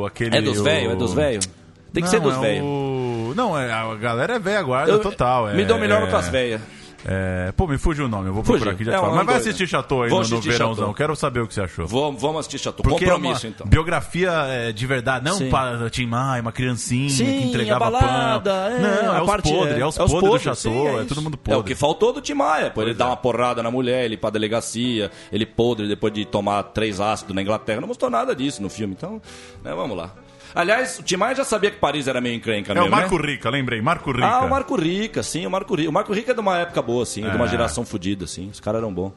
Speaker 8: o... Aquele,
Speaker 7: É dos
Speaker 8: o-
Speaker 7: velhos? É dos velhos? Tem que
Speaker 8: Não,
Speaker 7: ser dos
Speaker 8: é
Speaker 7: velhos.
Speaker 8: o- Não, é, a galera é velha guarda
Speaker 7: Eu-
Speaker 8: total. é-
Speaker 7: Me dou melhor
Speaker 8: é-
Speaker 7: com as velhas.
Speaker 8: É, pô, me fugiu o nome, eu vou
Speaker 7: Fugiu.
Speaker 8: procurar aqui já
Speaker 7: É
Speaker 8: falo. Mas vai assistir? Chateau aí
Speaker 7: Vou
Speaker 8: no, no
Speaker 7: assistir
Speaker 8: verãozão.
Speaker 7: Chateau.
Speaker 8: Quero saber o que você achou.
Speaker 7: Vamos, vamos assistir Chateau.
Speaker 8: Porque
Speaker 7: Compromisso,
Speaker 8: é uma
Speaker 7: então.
Speaker 8: biografia é, de verdade, não
Speaker 7: Sim.
Speaker 8: para Tim Maia, uma criancinha
Speaker 7: Sim,
Speaker 8: que entregava
Speaker 7: a balada,
Speaker 8: pão.
Speaker 7: é,
Speaker 8: não, é
Speaker 7: a
Speaker 8: os
Speaker 7: parte-
Speaker 8: podres, é, os podres do Chateau,
Speaker 7: sim,
Speaker 8: é,
Speaker 7: isso.
Speaker 8: todo mundo
Speaker 7: É
Speaker 8: podre.
Speaker 7: o que faltou do Tim Maia, pô. Ele dá
Speaker 8: é.
Speaker 7: uma porrada na mulher, ele ir pra delegacia, ele podre depois de tomar três ácidos na Inglaterra. Não mostrou nada disso no filme, então, né, vamos lá. Aliás, o Tim Maia já sabia que Paris era meio encrenca
Speaker 8: É
Speaker 7: mesmo,
Speaker 8: o Marco
Speaker 7: né?
Speaker 8: Rica, lembrei, Marco Rica.
Speaker 7: Ah, o Marco Rica, sim, o Marco Rica. O Marco Rica é de uma época boa, assim, de uma
Speaker 8: É.
Speaker 7: geração fodida, assim. Os caras eram bons.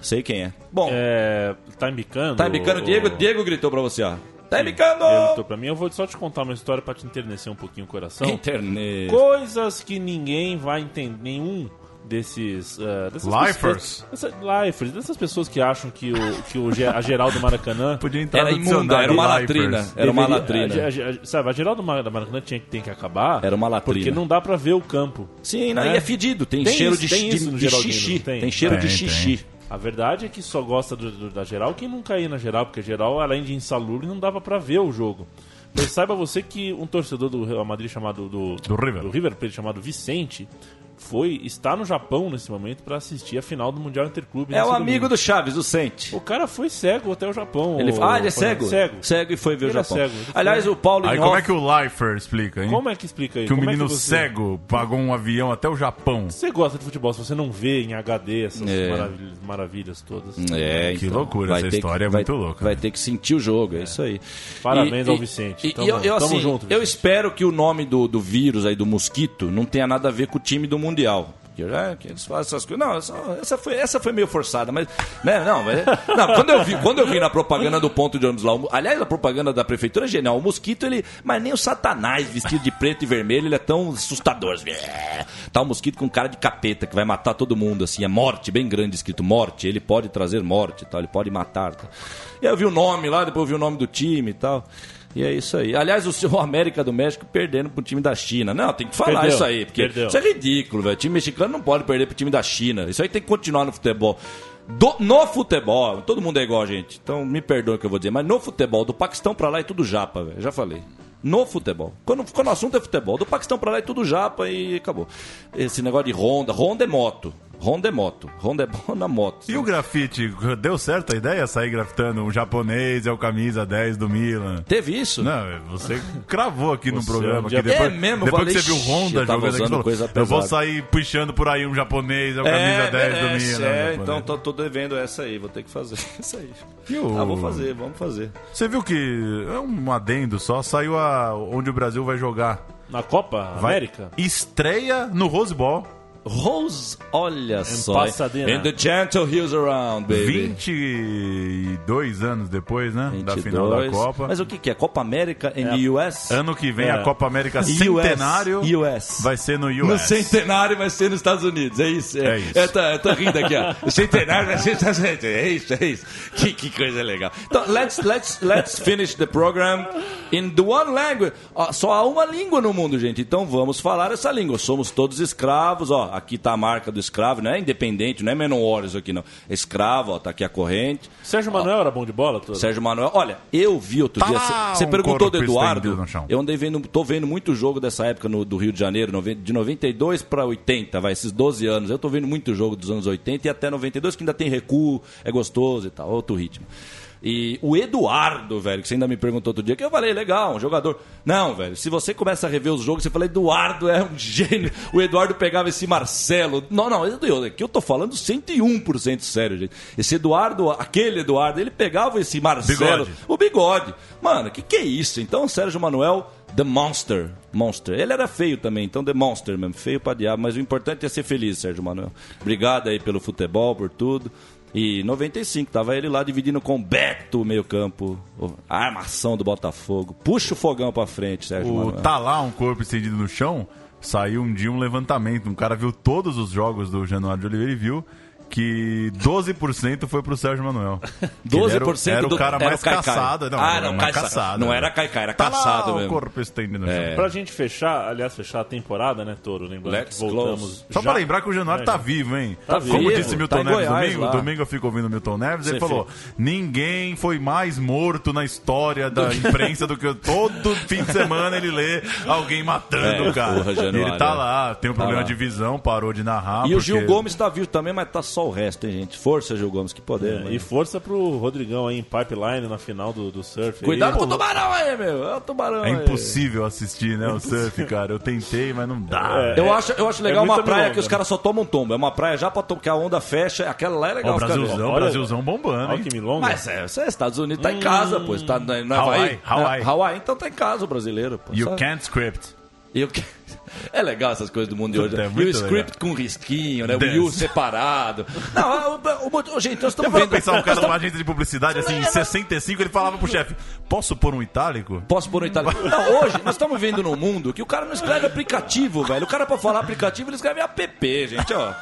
Speaker 7: Sei quem é. Bom,
Speaker 6: É, tá embicando?
Speaker 7: tá embicando.
Speaker 6: o-
Speaker 7: Diego, Diego gritou pra você, ó. Tá embicando!
Speaker 6: Ele gritou pra mim. Eu vou só te contar uma história pra te enternecer um pouquinho o coração.
Speaker 7: Internet.
Speaker 6: Coisas que ninguém vai entender. Nenhum desses. Uh, dessas
Speaker 8: Lifers?
Speaker 6: pessoas- Dessa, lifers, dessas pessoas que acham que o, que o a geral do Maracanã.
Speaker 8: Podia entrar
Speaker 7: Era
Speaker 8: no
Speaker 7: imunda, era uma
Speaker 8: Lifers.
Speaker 7: latrina. Era uma
Speaker 6: deveria-
Speaker 7: latrina.
Speaker 6: a- a- a- sabe, a geral do Mar- da Maracanã tinha, que- tem que acabar.
Speaker 7: Era uma latrina.
Speaker 6: Porque não dá pra ver o campo.
Speaker 7: Sim, não,
Speaker 6: É.
Speaker 7: e é fedido. Tem,
Speaker 6: Tem
Speaker 7: cheiro
Speaker 6: isso,
Speaker 7: de,
Speaker 6: tem
Speaker 7: de-
Speaker 6: isso no
Speaker 7: de xixi.
Speaker 6: tem.
Speaker 7: Tem, cheiro de
Speaker 8: Tem,
Speaker 7: xixi.
Speaker 6: A verdade é que só gosta do, do- da geral quem não cair na geral, porque a geral, além de insalubre, não dava pra ver o jogo. Mas saiba você que um torcedor do Real Madrid chamado do,
Speaker 8: Do River.
Speaker 6: do River Plate chamado Vicente foi está no Japão nesse momento pra assistir a final do Mundial Interclube.
Speaker 7: É
Speaker 6: nesse
Speaker 7: o amigo
Speaker 6: domingo.
Speaker 7: do Chaves, o Sente.
Speaker 6: O cara foi cego até o Japão.
Speaker 7: Ele,
Speaker 6: o-
Speaker 7: ah, ele é
Speaker 6: foi-
Speaker 7: cego?
Speaker 6: Cego.
Speaker 7: e foi ver
Speaker 6: Ele
Speaker 7: o
Speaker 6: é
Speaker 7: Japão.
Speaker 6: cego, ele
Speaker 7: Aliás, o Paulo
Speaker 8: Aí como é que o Lifer explica, hein?
Speaker 6: Como é que explica aí?
Speaker 8: Que um
Speaker 6: Como é
Speaker 8: menino
Speaker 6: você-
Speaker 8: cego pagou um avião até o Japão.
Speaker 6: Você gosta de futebol, se você não vê em HD essas
Speaker 7: É.
Speaker 6: maravilhas, maravilhas todas.
Speaker 7: É,
Speaker 8: Que
Speaker 7: então,
Speaker 8: loucura,
Speaker 7: vai
Speaker 8: essa história é
Speaker 7: vai-
Speaker 8: muito louca.
Speaker 7: Vai ter que sentir o jogo, é, isso aí.
Speaker 6: Parabéns ao Vicente.
Speaker 7: E,
Speaker 6: Tamo-
Speaker 7: e eu, eu,
Speaker 6: tamo
Speaker 7: assim,
Speaker 6: junto,
Speaker 7: eu
Speaker 6: Vicente.
Speaker 7: espero que o nome do, do vírus aí, do mosquito, não tenha nada a ver com o time do Mundial. Já que eles fazem essas coisas. Não, essa, essa foi, essa foi meio forçada, mas. Né, não, mas. Não, quando eu, vi, quando eu vi na propaganda do ponto de ônibus lá, aliás, a propaganda da prefeitura é genial. O mosquito, ele. Mas nem o Satanás vestido de preto e vermelho, ele é tão assustador. assim, é. Tá um mosquito com cara de capeta que vai matar todo mundo, assim. É morte, bem grande escrito morte. Ele pode trazer morte tal, ele pode matar. Tal. E aí eu vi o nome lá, depois eu vi o nome do time e tal. E é isso aí. Aliás, o seu América do México perdendo pro time da China. Não, tem que falar
Speaker 6: Perdeu,
Speaker 7: isso aí, porque
Speaker 6: perdeu.
Speaker 7: isso é ridículo, velho. O time mexicano não pode perder pro time da China. Isso aí tem que continuar no futebol. Do- no futebol, todo mundo é igual gente. Então me perdoe o que eu vou dizer, mas no futebol, do Paquistão pra lá é tudo japa, velho. Já falei. No futebol. Quando, quando o assunto é futebol, do Paquistão pra lá é tudo japa e acabou. Esse negócio de Honda, Honda é moto. Honda é moto. Honda é bom na moto.
Speaker 8: E o grafite, deu certo a ideia? Sair grafitando um japonês é o camisa 10 do Milan.
Speaker 7: Teve isso?
Speaker 8: Não, você cravou aqui no programa.
Speaker 6: um dia-
Speaker 8: Que depois,
Speaker 7: É mesmo,
Speaker 8: depois
Speaker 7: falei,
Speaker 8: que você viu
Speaker 7: "Ixi,
Speaker 8: Honda jogando aqui, falou,
Speaker 7: coisa
Speaker 8: eu vou
Speaker 7: pesada."
Speaker 8: sair puxando por aí um japonês, é o camisa 10 do
Speaker 7: merece,
Speaker 8: Milan.
Speaker 7: É,
Speaker 8: japonês.
Speaker 7: então tô, tô devendo essa aí, vou ter que fazer essa aí.
Speaker 8: E o-
Speaker 7: Ah, vou fazer, vamos fazer.
Speaker 8: Você viu que, é um adendo só, saiu a, onde o Brasil vai jogar.
Speaker 6: Na Copa
Speaker 8: Vai,
Speaker 6: América?
Speaker 8: Estreia no Rose Bowl.
Speaker 7: Rose, olha só.
Speaker 6: Pasadena.
Speaker 7: And the gentle hills around, baby.
Speaker 8: 22 anos depois, né? Da
Speaker 7: 22.
Speaker 8: final da Copa.
Speaker 7: Mas o que, que é? Copa América em
Speaker 6: É.
Speaker 7: US?
Speaker 8: Ano que vem
Speaker 6: É.
Speaker 8: a Copa América
Speaker 7: US.
Speaker 8: Centenário
Speaker 7: US.
Speaker 8: vai ser no US.
Speaker 7: No centenário vai ser nos Estados Unidos, é isso.
Speaker 8: É isso.
Speaker 7: Eu tô, eu tô rindo aqui, ó. Centenário vai ser nos Estados Unidos. É isso, é isso. Que, que coisa legal. Então, let's, let's, let's finish the program in the one language. Ó, só há uma língua no mundo, gente. Então vamos falar essa língua. Somos todos escravos, ó. Aqui tá a marca do escravo, não é independente, não é Menor Warriors aqui, não. Escravo, ó, tá aqui a corrente.
Speaker 6: Sérgio Manuel era bom de bola?
Speaker 7: Sérgio Manuel, olha, eu vi outro
Speaker 8: Tá
Speaker 7: dia. Você
Speaker 8: um
Speaker 7: perguntou do Eduardo. Eu andei vendo, tô vendo muito jogo dessa época no- do Rio de Janeiro, de 92 para 80, vai, esses 12 anos. Eu tô vendo muito jogo dos anos 80 e até 92, que ainda tem recuo, é gostoso e tal, outro ritmo. E o Eduardo, velho, que você ainda me perguntou outro dia, que eu falei, legal, um jogador. Não, velho, se você começa a rever os jogos, você fala, Eduardo é um gênio. O Eduardo pegava esse Marcelo. Não, não, aqui eu tô falando 101% sério, gente. Esse Eduardo, aquele Eduardo, ele pegava esse Marcelo,
Speaker 8: Bigode.
Speaker 7: o bigode. Mano, que que é isso? Então, Sérgio Manuel The Monster. Monster. Ele era feio também, então The Monster mesmo. Feio pra diabo, mas o importante é ser feliz, Sérgio Manuel. Obrigado aí pelo futebol, por tudo. E 95, tava ele lá dividindo com o Beto o meio campo. A armação do Botafogo. Puxa o fogão pra frente, Sérgio
Speaker 8: O
Speaker 7: Manuel.
Speaker 8: tá lá um corpo estendido no chão, saiu um dia um levantamento. Um cara viu todos os jogos do Januário de Oliveira e viu que 12% foi pro Sérgio Manuel. Que ele era o-
Speaker 7: 12%
Speaker 8: era, o
Speaker 7: do-
Speaker 8: cara
Speaker 7: era o
Speaker 8: mais
Speaker 7: Caicai.
Speaker 8: caçado. Não,
Speaker 7: Ah,
Speaker 8: era
Speaker 7: não,
Speaker 8: mais
Speaker 7: caça-
Speaker 8: caçado.
Speaker 7: não
Speaker 8: né?
Speaker 7: era Caicai, era
Speaker 8: Tá
Speaker 7: caçado
Speaker 8: lá,
Speaker 7: mesmo.
Speaker 8: o corpo estendido no
Speaker 7: É.
Speaker 8: chão.
Speaker 6: Pra gente fechar, aliás, fechar a temporada, né, Toro? Lembrando
Speaker 7: Let's
Speaker 6: que voltamos.
Speaker 7: close.
Speaker 8: Só
Speaker 6: já-
Speaker 8: pra lembrar que o Januário
Speaker 6: É,
Speaker 8: tá vivo, hein?
Speaker 7: Tá
Speaker 8: Como
Speaker 7: vivo,
Speaker 8: disse Milton
Speaker 7: tá
Speaker 8: Neves
Speaker 7: Goiás
Speaker 8: domingo,
Speaker 7: lá.
Speaker 8: domingo eu fico ouvindo o Milton Neves, ele
Speaker 7: Você
Speaker 8: falou: ninguém foi mais morto na história da imprensa do que eu. Todo fim de semana ele lê alguém matando
Speaker 7: É,
Speaker 8: o cara.
Speaker 7: porra, Januário,
Speaker 8: ele tá
Speaker 7: é.
Speaker 8: lá, tem um
Speaker 7: Tá
Speaker 8: problema de visão, parou de narrar.
Speaker 7: E o Gil Gomes tá vivo também, mas tá só o resto, hein, gente? Força, Gil Gomes, que poder.
Speaker 6: É,
Speaker 7: né?
Speaker 6: e força pro Rodrigão aí em pipeline na final do, do surf.
Speaker 7: Cuidado
Speaker 6: aí,
Speaker 7: com o tubarão aí, meu. É o tubarão
Speaker 8: É
Speaker 7: aí.
Speaker 8: impossível assistir, né, o surf, cara. Eu tentei, mas não dá.
Speaker 7: Eu acho, eu acho legal
Speaker 6: É
Speaker 7: uma
Speaker 6: muita
Speaker 7: praia que os caras só tomam tombo. É uma praia já pra to- que a onda fecha. Aquela lá é
Speaker 8: Ó,
Speaker 7: legal.
Speaker 8: o. Brasilzão,
Speaker 6: Olha-
Speaker 8: Brasilzão bombando,
Speaker 6: Olha que milonga.
Speaker 7: Mas é, você é Estados Unidos, tá em casa, pô. Você tá na, na Havaí.
Speaker 8: Hawaii, Hawaii.
Speaker 7: É, Hawaii, então tá em casa o brasileiro, pô.
Speaker 8: You
Speaker 7: Só-
Speaker 8: can't script.
Speaker 7: E que- É legal essas coisas do mundo de hoje.
Speaker 8: Puta, é
Speaker 7: e o script com risquinho, né?
Speaker 8: Dance.
Speaker 7: O you separado. Não, o, o, o- gente, nós estamos vendo.
Speaker 8: pensar um cara numa agência de publicidade, assim, em 65, ele falava pro chefe, posso pôr um itálico?
Speaker 7: Posso pôr no italiano? Não, hoje nós estamos vivendo num mundo que o cara não escreve aplicativo, velho. O cara, pra falar aplicativo, ele escreve app, gente, ó.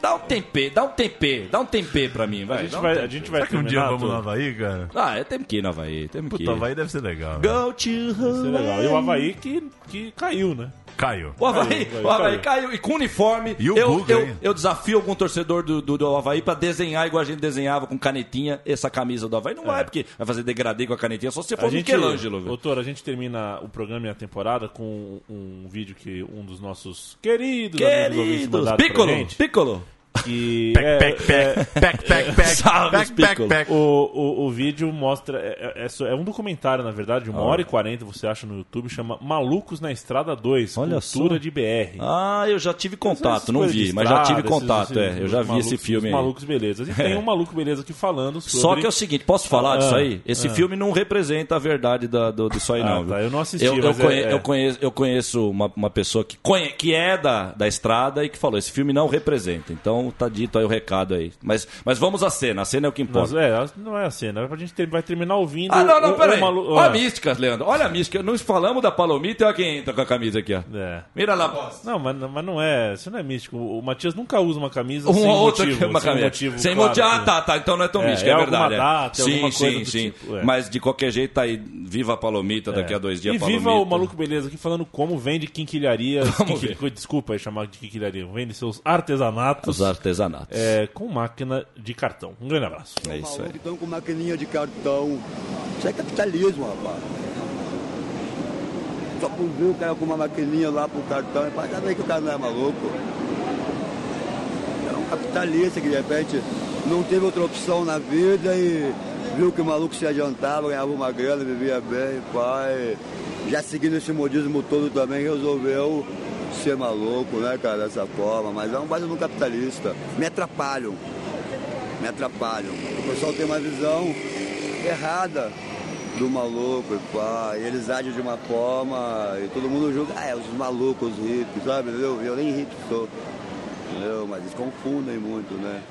Speaker 7: Dá um tempê, dá um tempê, dá um tempê pra mim,
Speaker 6: a
Speaker 7: vai.
Speaker 6: gente
Speaker 7: dá um
Speaker 6: vai,
Speaker 7: tempê.
Speaker 6: a gente vai
Speaker 8: Será que um dia vamos no? Havaí, cara?
Speaker 7: Ah, é, temos que ir na Havaí, temos que
Speaker 8: Puta,
Speaker 7: ir.
Speaker 8: Havaí deve ser legal. né?
Speaker 7: Go to
Speaker 6: Isso é legal. E o Havaí que, que caiu, né?
Speaker 8: Caiu.
Speaker 7: O Havaí,
Speaker 6: Caiu,
Speaker 7: o Havaí
Speaker 6: caiu.
Speaker 7: caiu. E com uniforme.
Speaker 8: E o
Speaker 7: eu,
Speaker 8: Guga,
Speaker 7: eu, eu desafio algum torcedor do, do, do Havaí pra desenhar igual a gente desenhava com canetinha essa camisa do Havaí. Não vai, porque vai fazer degradê com a canetinha, só se você for
Speaker 6: A gente,
Speaker 7: Michelangelo, velho.
Speaker 6: doutor, a gente termina o programa e a temporada com um vídeo que um dos nossos queridos, amigos ouvintes
Speaker 7: Queridos,
Speaker 6: mandaram pra
Speaker 7: Piccolo,
Speaker 6: gente.
Speaker 7: Piccolo.
Speaker 6: Que
Speaker 8: Pack,
Speaker 6: é-
Speaker 8: pack, pack, pack, pack, pack,
Speaker 7: Salve,
Speaker 8: pack, pack,
Speaker 7: Piccolo.
Speaker 8: pack.
Speaker 6: O, o, o vídeo mostra. É, é- é é um documentário, na verdade, de uma hora e quarenta, você acha no YouTube, chama Malucos na Estrada 2,
Speaker 7: Olha
Speaker 6: Cultura
Speaker 7: só.
Speaker 6: de BR.
Speaker 7: Ah, eu já tive contato, não vi, mas já tive
Speaker 6: estrada,
Speaker 7: contato,
Speaker 6: esses-
Speaker 7: é.
Speaker 6: esses
Speaker 7: Eu já vi
Speaker 6: malucos-
Speaker 7: esse filme aí.
Speaker 6: Malucos Belezas. E tem um Maluco Beleza aqui falando sobre.
Speaker 7: Só que é o seguinte, posso falar disso
Speaker 6: Ah,
Speaker 7: aí? Esse
Speaker 6: ah.
Speaker 7: filme não representa a verdade da, do, disso aí,
Speaker 6: Ah,
Speaker 7: não.
Speaker 6: tá, eu não assisti,
Speaker 7: Eu, eu
Speaker 6: é-
Speaker 7: conhe-
Speaker 6: é.
Speaker 7: eu conheço, eu conheço uma, uma pessoa que, conhe- que é da, da estrada e que falou: esse filme não representa. Então tá dito aí o recado aí. Mas, mas vamos à cena, a cena é o que
Speaker 6: Mas,
Speaker 7: importa.
Speaker 6: é, não é a cena. A gente ter- vai terminar ouvindo.
Speaker 7: Ah, não, não, peraí.
Speaker 6: malu-
Speaker 7: Olha
Speaker 6: ah,
Speaker 7: a mística, Leandro. Olha a mística. Nós falamos da Palomita e olha quem entra com a camisa aqui, ó.
Speaker 6: É.
Speaker 7: Mira lá, bosta.
Speaker 6: Não, mas, mas não é. Isso não é místico. O, Matias nunca usa uma camisa
Speaker 7: Um
Speaker 6: sem motivo.
Speaker 7: aqui, uma
Speaker 6: sem
Speaker 7: camisa.
Speaker 6: motivo.
Speaker 7: Sem
Speaker 6: claro,
Speaker 7: motivo. Ah, tá, tá. Então não é tão
Speaker 6: É,
Speaker 7: místico, é,
Speaker 6: é
Speaker 7: verdade. é.
Speaker 6: data,
Speaker 7: sim,
Speaker 6: coisa
Speaker 7: sim,
Speaker 6: do
Speaker 7: sim.
Speaker 6: tipo, é.
Speaker 7: Mas de qualquer jeito tá aí. Viva a Palomita daqui a dois dias.
Speaker 6: E
Speaker 7: Palomita.
Speaker 6: viva o Maluco Beleza aqui falando como vende quinquilharias. Quinquil- Desculpa aí chamar de quinquilharia. Vende seus artesanatos
Speaker 7: Os artesanatos.
Speaker 6: é, com máquina de cartão. Um grande abraço.
Speaker 7: É isso aí.
Speaker 9: Estão com maquininha de cartão. Isso é capitalismo, rapaz. Só por ver o cara com uma maquininha lá pro cartão, é pra ver que o cara não é maluco. É um capitalista que de repente não teve outra opção na vida e viu que o maluco se adiantava, ganhava uma grana, vivia bem, pai. Já seguindo esse modismo todo também, resolveu ser maluco, né, cara, dessa forma. Mas é um de um capitalista. Me atrapalham me atrapalham. O pessoal tem uma visão errada do maluco, e e eles agem de uma forma e todo mundo julga, ah, é os malucos, os hippies, sabe? Eu, eu nem hippie sou, entendeu? Mas eles confundem muito, né?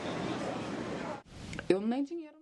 Speaker 4: Eu nem dinheiro.